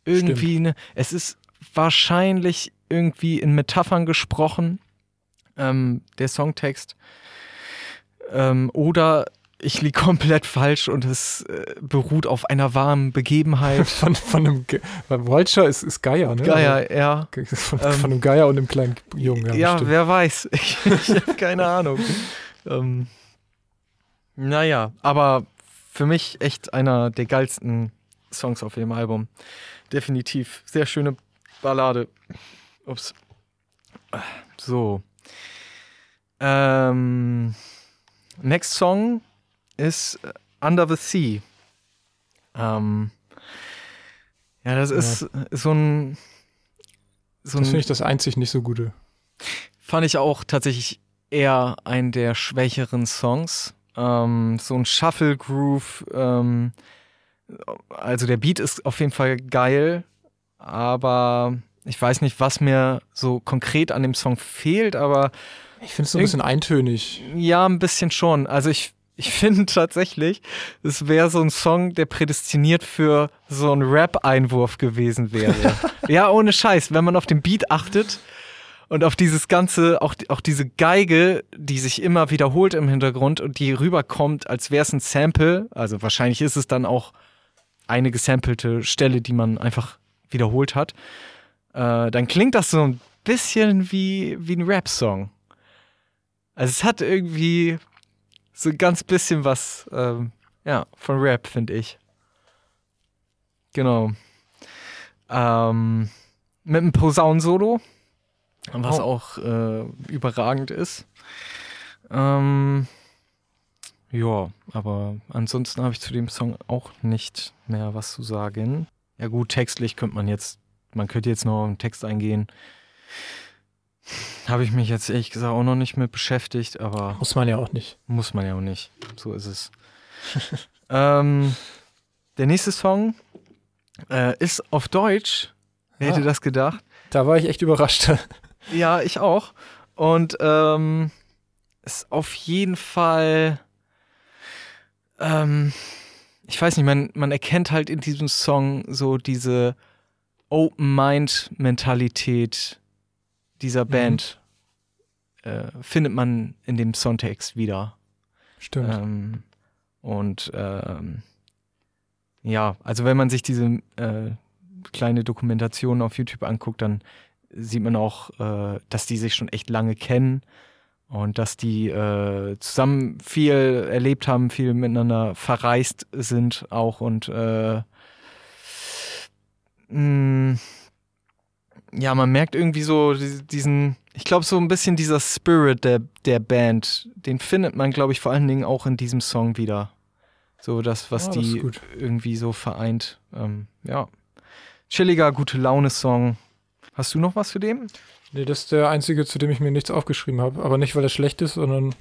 Irgendwie eine, es ist wahrscheinlich irgendwie in Metaphern gesprochen, ähm, der Songtext. Ähm, oder ich liege komplett falsch und es äh, beruht auf einer warmen Begebenheit. [laughs] Von, von einem, Ge Vulture ist, ist Geier, ne? Geier, ja. Also, [laughs] von, Ähm, von einem Geier und einem kleinen Jungen. Ja, Ja, wer weiß. [laughs] Ich, ich habe keine Ahnung. ähm, naja, aber für mich echt einer der geilsten Songs auf dem Album. Definitiv. Sehr schöne Ballade. Ups. So. Ähm, next Song ist äh, Under the Sea. Ähm, ja, das Ja. ist so ein. So das finde ich das einzig nicht so gute. fand ich auch tatsächlich eher ein der schwächeren Songs. Ähm, so ein Shuffle Groove. Ähm, also der Beat ist auf jeden Fall geil, aber ich weiß nicht, was mir so konkret an dem Song fehlt, aber Ich finde es so ein bisschen eintönig. ja, ein bisschen schon. Also ich, ich finde tatsächlich, es wäre so ein Song, der prädestiniert für so einen Rap-Einwurf gewesen wäre. [laughs] ja, ohne Scheiß. Wenn man auf den Beat achtet und auf dieses ganze, auch, auch diese Geige, die sich immer wiederholt im Hintergrund und die rüberkommt, als wäre es ein Sample. Also wahrscheinlich ist es dann auch eine gesampelte Stelle, die man einfach wiederholt hat. Äh, dann klingt das so ein bisschen wie, wie ein Rap-Song. Also es hat irgendwie so ein ganz bisschen was, ähm, ja, von Rap, finde ich. Genau. Ähm, mit einem Posaunensolo, was Oh. auch äh, überragend ist. Ähm, ja, aber ansonsten habe ich zu dem Song auch nicht mehr was zu sagen. Ja gut, textlich könnte man jetzt, man könnte jetzt noch einen Text eingehen. Habe ich mich jetzt ehrlich gesagt auch noch nicht mit beschäftigt, aber Muss man ja auch nicht. muss man ja auch nicht. So ist es. [laughs] ähm, der nächste Song äh, ist auf Deutsch. Wer hätte Ah. das gedacht? Da war ich echt überrascht. [laughs] Ja, ich auch. Und ähm, ist auf jeden Fall, ähm, ich weiß nicht, man, man erkennt halt in diesem Song so diese Open-Mind-Mentalität dieser Band äh, findet man in dem Songtext wieder. Stimmt. Ähm, und ähm, ja, also wenn man sich diese äh, kleine Dokumentation auf YouTube anguckt, dann sieht man auch, äh, dass die sich schon echt lange kennen und dass die äh, zusammen viel erlebt haben, viel miteinander verreist sind auch und äh, mh, ja, man merkt irgendwie so diesen, ich glaube so ein bisschen dieser Spirit der, der Band, den findet man, glaube ich, vor allen Dingen auch in diesem Song wieder. So das, was Ah, das die irgendwie so vereint. Ähm, ja. Chilliger, gute Laune-Song. Hast du noch was für den? Nee, das ist der einzige, zu dem ich mir nichts aufgeschrieben habe. Aber nicht, weil er schlecht ist, sondern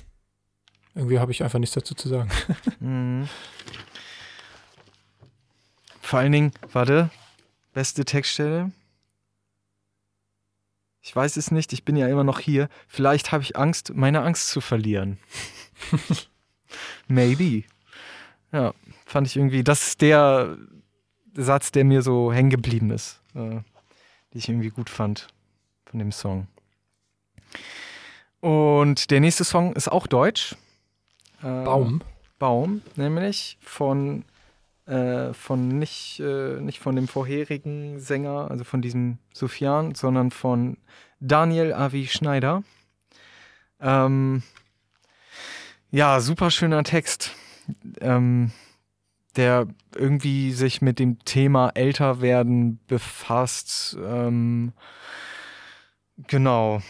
irgendwie habe ich einfach nichts dazu zu sagen. [laughs] Mhm. Vor allen Dingen, warte, beste Textstelle. Ich weiß es nicht, ich bin ja immer noch hier. Vielleicht habe ich Angst, meine Angst zu verlieren. [laughs] Maybe. Ja, fand ich irgendwie, das ist der Satz, der mir so hängen geblieben ist, äh, den ich irgendwie gut fand von dem Song. Und der nächste Song ist auch deutsch. Äh, Baum. Baum, nämlich von, äh, von nicht, äh, nicht von dem vorherigen Sänger, also von diesem Sufjan, sondern von Daniel Avi Schneider. Ähm, ja, super schöner Text, ähm, der irgendwie sich mit dem Thema Älterwerden befasst. Ähm, genau.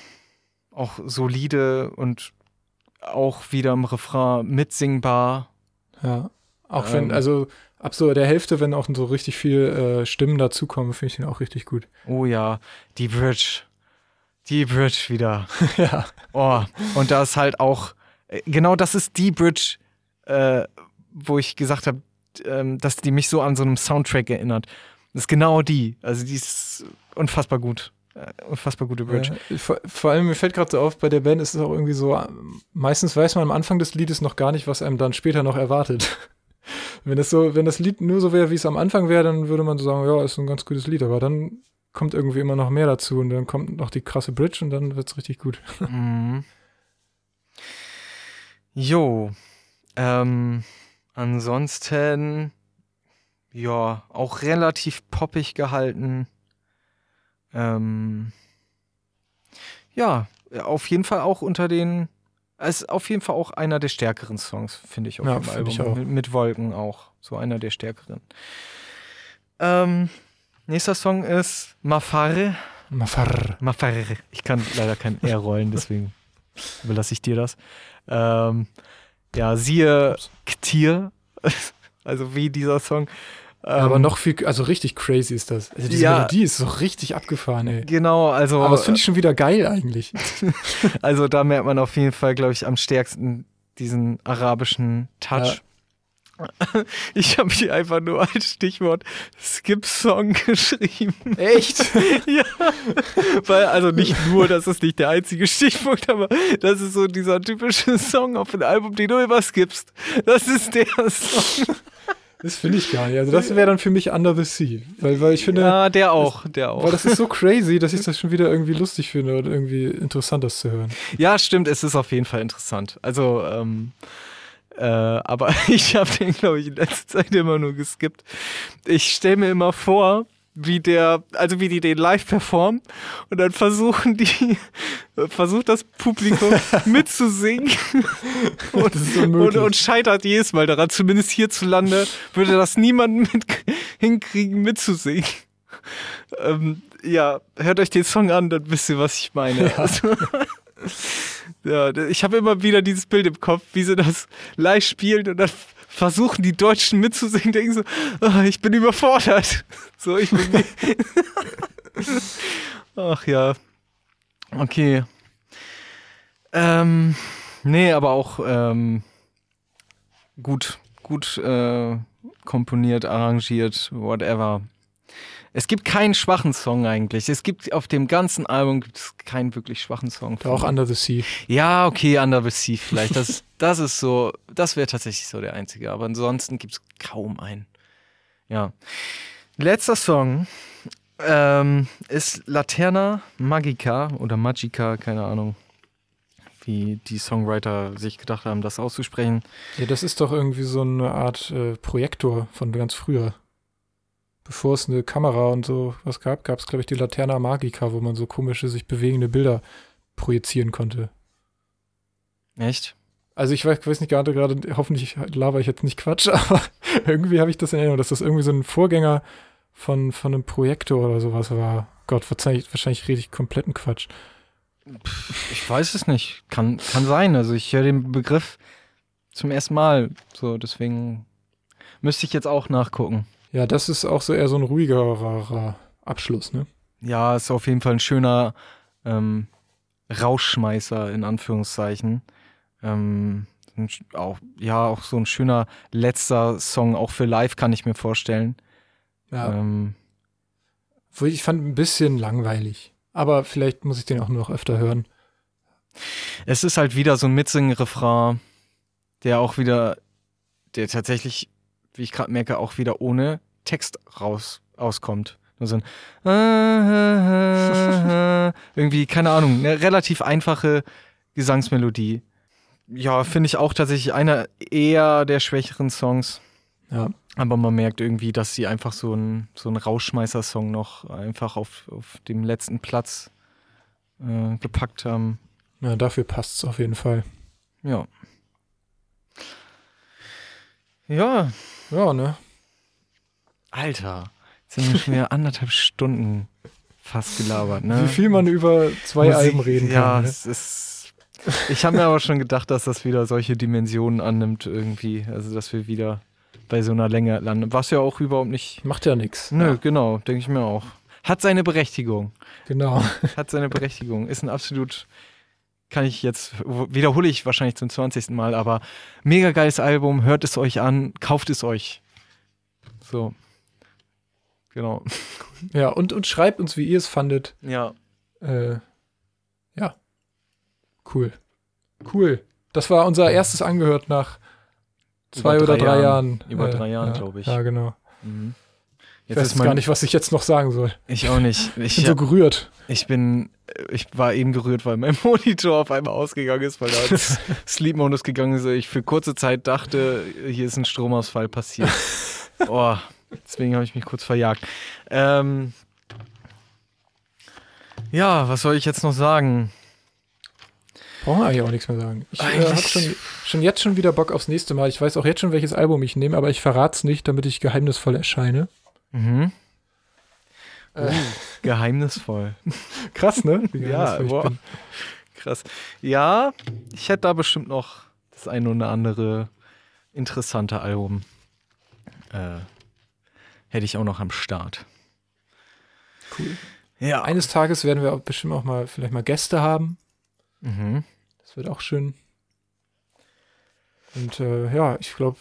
Auch solide und auch wieder im Refrain mitsingbar. Ja. Auch wenn, Ähm. also ab so der Hälfte, wenn auch so richtig viel äh, Stimmen dazukommen, finde ich den auch richtig gut. Oh ja, die Bridge. Die Bridge wieder. [laughs] ja. Oh, und da ist halt auch, äh, genau das ist die Bridge, äh, wo ich gesagt habe, ähm, dass die mich so an so einem Soundtrack erinnert. Das ist genau die. Also die ist unfassbar gut. Äh, unfassbar gute Bridge. Äh, vor, vor allem, mir fällt gerade so auf, bei der Band ist es auch irgendwie so, äh, meistens weiß man am Anfang des Liedes noch gar nicht, was einem dann später noch erwartet. Wenn, das so, wenn das Lied nur so wäre, wie es am Anfang wäre, dann würde man so sagen, ja, ist ein ganz gutes Lied, aber dann kommt irgendwie immer noch mehr dazu und dann kommt noch die krasse Bridge und dann wird es richtig gut. [laughs] Mhm. Jo. Ähm, ansonsten, ja, auch relativ poppig gehalten. Ähm, ja, auf jeden Fall auch unter den. Es ist auf jeden Fall auch einer der stärkeren Songs, finde ich, auf Ja, dem Album. Mit, mit Wolken auch. So einer der stärkeren. Ähm, nächster Song ist Mafare. Mafar. Mafare. Ich kann leider kein R rollen, deswegen [laughs] überlasse ich dir das. Ähm, ja, siehe. Ktir, [laughs] also wie dieser Song. Ähm, aber noch viel, also richtig crazy ist das. Also diese Ja. Melodie ist so richtig abgefahren, ey. Genau, also, Aber das finde ich schon wieder geil eigentlich. [laughs] also da merkt man auf jeden Fall, glaube ich, am stärksten diesen arabischen Touch. Ich habe hier einfach nur als Stichwort Skip-Song [laughs] geschrieben. Echt? [laughs] ja, weil, also nicht nur, das ist nicht der einzige Stichpunkt, aber das ist so dieser typische Song auf dem Album, den du immer skippst. Das ist der Song. Das finde ich gar nicht. Also das wäre dann für mich Under the Sea. Weil, weil ich finde, Ja, der auch, der auch. weil das ist so [laughs] crazy, dass ich das schon wieder irgendwie lustig finde und irgendwie interessant, das zu hören. Ja, stimmt, es ist auf jeden Fall interessant. Also, ähm, äh, aber [laughs] ich habe den, glaube ich, in letzter Zeit immer nur geskippt. Ich stelle mir immer vor, wie der, also wie die den live performen und dann versuchen die, [laughs] versucht das Publikum [laughs] mitzusingen und, und, und scheitert jedes Mal daran. Zumindest hierzulande würde das niemand mit [laughs] hinkriegen mitzusingen. Ähm, ja, hört euch den Song an, dann wisst ihr, was ich meine. Ja. Also, ja, ich habe immer wieder dieses Bild im Kopf, wie sie das live spielen und dann versuchen die Deutschen mitzusingen, denken so, "Ah, ich bin überfordert. [laughs] So, ich bin. [laughs] Ach ja. Okay. Ähm, nee, aber auch ähm, gut, gut äh, komponiert, arrangiert, whatever. Es gibt keinen schwachen Song eigentlich. Es gibt auf dem ganzen Album gibt es keinen wirklich schwachen Song. Auch Under the Sea. Ja, okay, Under the Sea vielleicht. Das, [laughs] das ist so, das wäre tatsächlich so der einzige. Aber ansonsten gibt es kaum einen. Ja. Letzter Song ähm, ist Laterna Magica oder Magica, keine Ahnung. wie die Songwriter sich gedacht haben, das auszusprechen. Ja, das ist doch irgendwie so eine Art äh, Projektor von ganz früher. Bevor es eine Kamera und so was gab, gab es, glaube ich, die Laterna Magica, wo man so komische, sich bewegende Bilder projizieren konnte. Echt? Also ich weiß, weiß nicht gerade, gerade, hoffentlich laber ich jetzt nicht Quatsch, [laughs] aber irgendwie habe ich das in Erinnerung, dass das irgendwie so ein Vorgänger von, von einem Projektor oder sowas war. Gott, wahrscheinlich, wahrscheinlich rede ich kompletten Quatsch. Ich weiß es nicht. Kann, kann sein. Also ich höre den Begriff zum ersten Mal. So, deswegen müsste ich jetzt auch nachgucken. Ja, das ist auch so eher so ein ruhigerer Abschluss, ne? Ja, ist auf jeden Fall ein schöner ähm, Rauschschmeißer in Anführungszeichen. Ähm, auch, ja, auch so ein schöner letzter Song, auch für live kann ich mir vorstellen. Ja. Ähm, ich fand ein bisschen langweilig. Aber vielleicht muss ich den auch noch öfter hören. Es ist halt wieder so ein Mitsingen-Refrain, der auch wieder, der tatsächlich, wie ich gerade merke, auch wieder ohne Text raus auskommt. Nur so ein irgendwie, keine Ahnung, eine relativ einfache Gesangsmelodie. Ja, finde ich auch tatsächlich einer eher der schwächeren Songs. Ja. Aber man merkt irgendwie, dass sie einfach so ein, so ein Rauschmeißer-Song noch einfach auf, auf dem letzten Platz äh, gepackt haben. Ja, dafür passt es auf jeden Fall. Ja. Ja. Ja, ne? Alter, jetzt sind wir schon wieder anderthalb Stunden fast gelabert, ne? Wie viel man über zwei Musik, Alben reden kann. Ja, ne? es ist. Ich habe mir aber schon gedacht, dass das wieder solche Dimensionen annimmt, irgendwie. Also, dass wir wieder bei so einer Länge landen. Was ja auch überhaupt nicht. Macht ja nichts. Nö, ja. genau, denke ich mir auch. Hat seine Berechtigung. Genau. Hat seine Berechtigung. Ist ein absolut, kann ich jetzt, wiederhole ich wahrscheinlich zum 20. Mal, aber mega geiles Album. Hört es euch an, kauft es euch. So. Genau. [laughs] Ja, und, und schreibt uns, wie ihr es fandet. Ja. Äh, ja. Cool. Cool. Das war unser erstes Angehört nach zwei oder drei, drei Jahren. Jahren. Über äh, drei Jahren, ja, glaube ich. Ja, genau. Mhm. Ich weiß mein, gar nicht, was ich jetzt noch sagen soll. Ich auch nicht. Ich bin so gerührt. Ich bin, ich war eben gerührt, weil mein [laughs] Monitor auf einmal ausgegangen ist, weil da [laughs] Sleep-Modus gegangen ist. Ich für kurze Zeit dachte, hier ist ein Stromausfall passiert. [laughs] oh, deswegen habe ich mich kurz verjagt. Ähm, ja, was soll ich jetzt noch sagen? Brauchen wir eigentlich auch nichts mehr sagen. Ich äh, habe schon, schon jetzt schon wieder Bock aufs nächste Mal. Ich weiß auch jetzt schon, welches Album ich nehme, aber ich verrate es nicht, damit ich geheimnisvoll erscheine. Mhm. Äh. Uh, geheimnisvoll. [laughs] Krass, ne? Wie ja, boah. Krass. Ja, ich hätte da bestimmt noch das eine oder andere interessante Album. Äh, hätte ich auch noch am Start. Cool. Ja. Eines Tages werden wir bestimmt auch mal vielleicht mal Gäste haben. Mhm. Das wird auch schön. Und äh, ja, ich glaube,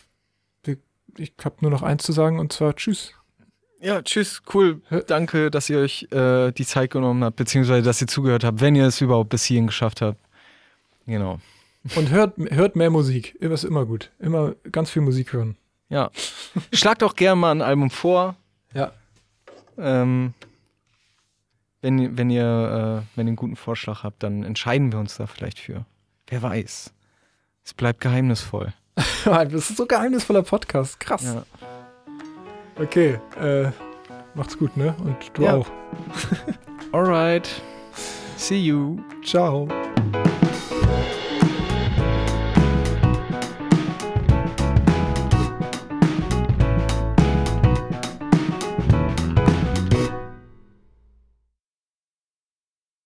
ich habe nur noch eins zu sagen und zwar Tschüss. Ja, tschüss, cool. Danke, dass ihr euch äh, die Zeit genommen habt, beziehungsweise dass ihr zugehört habt, wenn ihr es überhaupt bis hierhin geschafft habt. Genau. Und hört, hört mehr Musik. Ist immer gut. Immer ganz viel Musik hören. Ja. Schlagt auch gerne mal ein Album vor. Ja. Ähm, wenn, wenn, ihr, äh, wenn ihr einen guten Vorschlag habt, dann entscheiden wir uns da vielleicht für. Wer weiß. Es bleibt geheimnisvoll. [laughs] das ist so geheimnisvoller Podcast. Krass. Ja. Okay, äh, macht's gut, ne? Und du ja. auch. [laughs] Alright. See you. Ciao.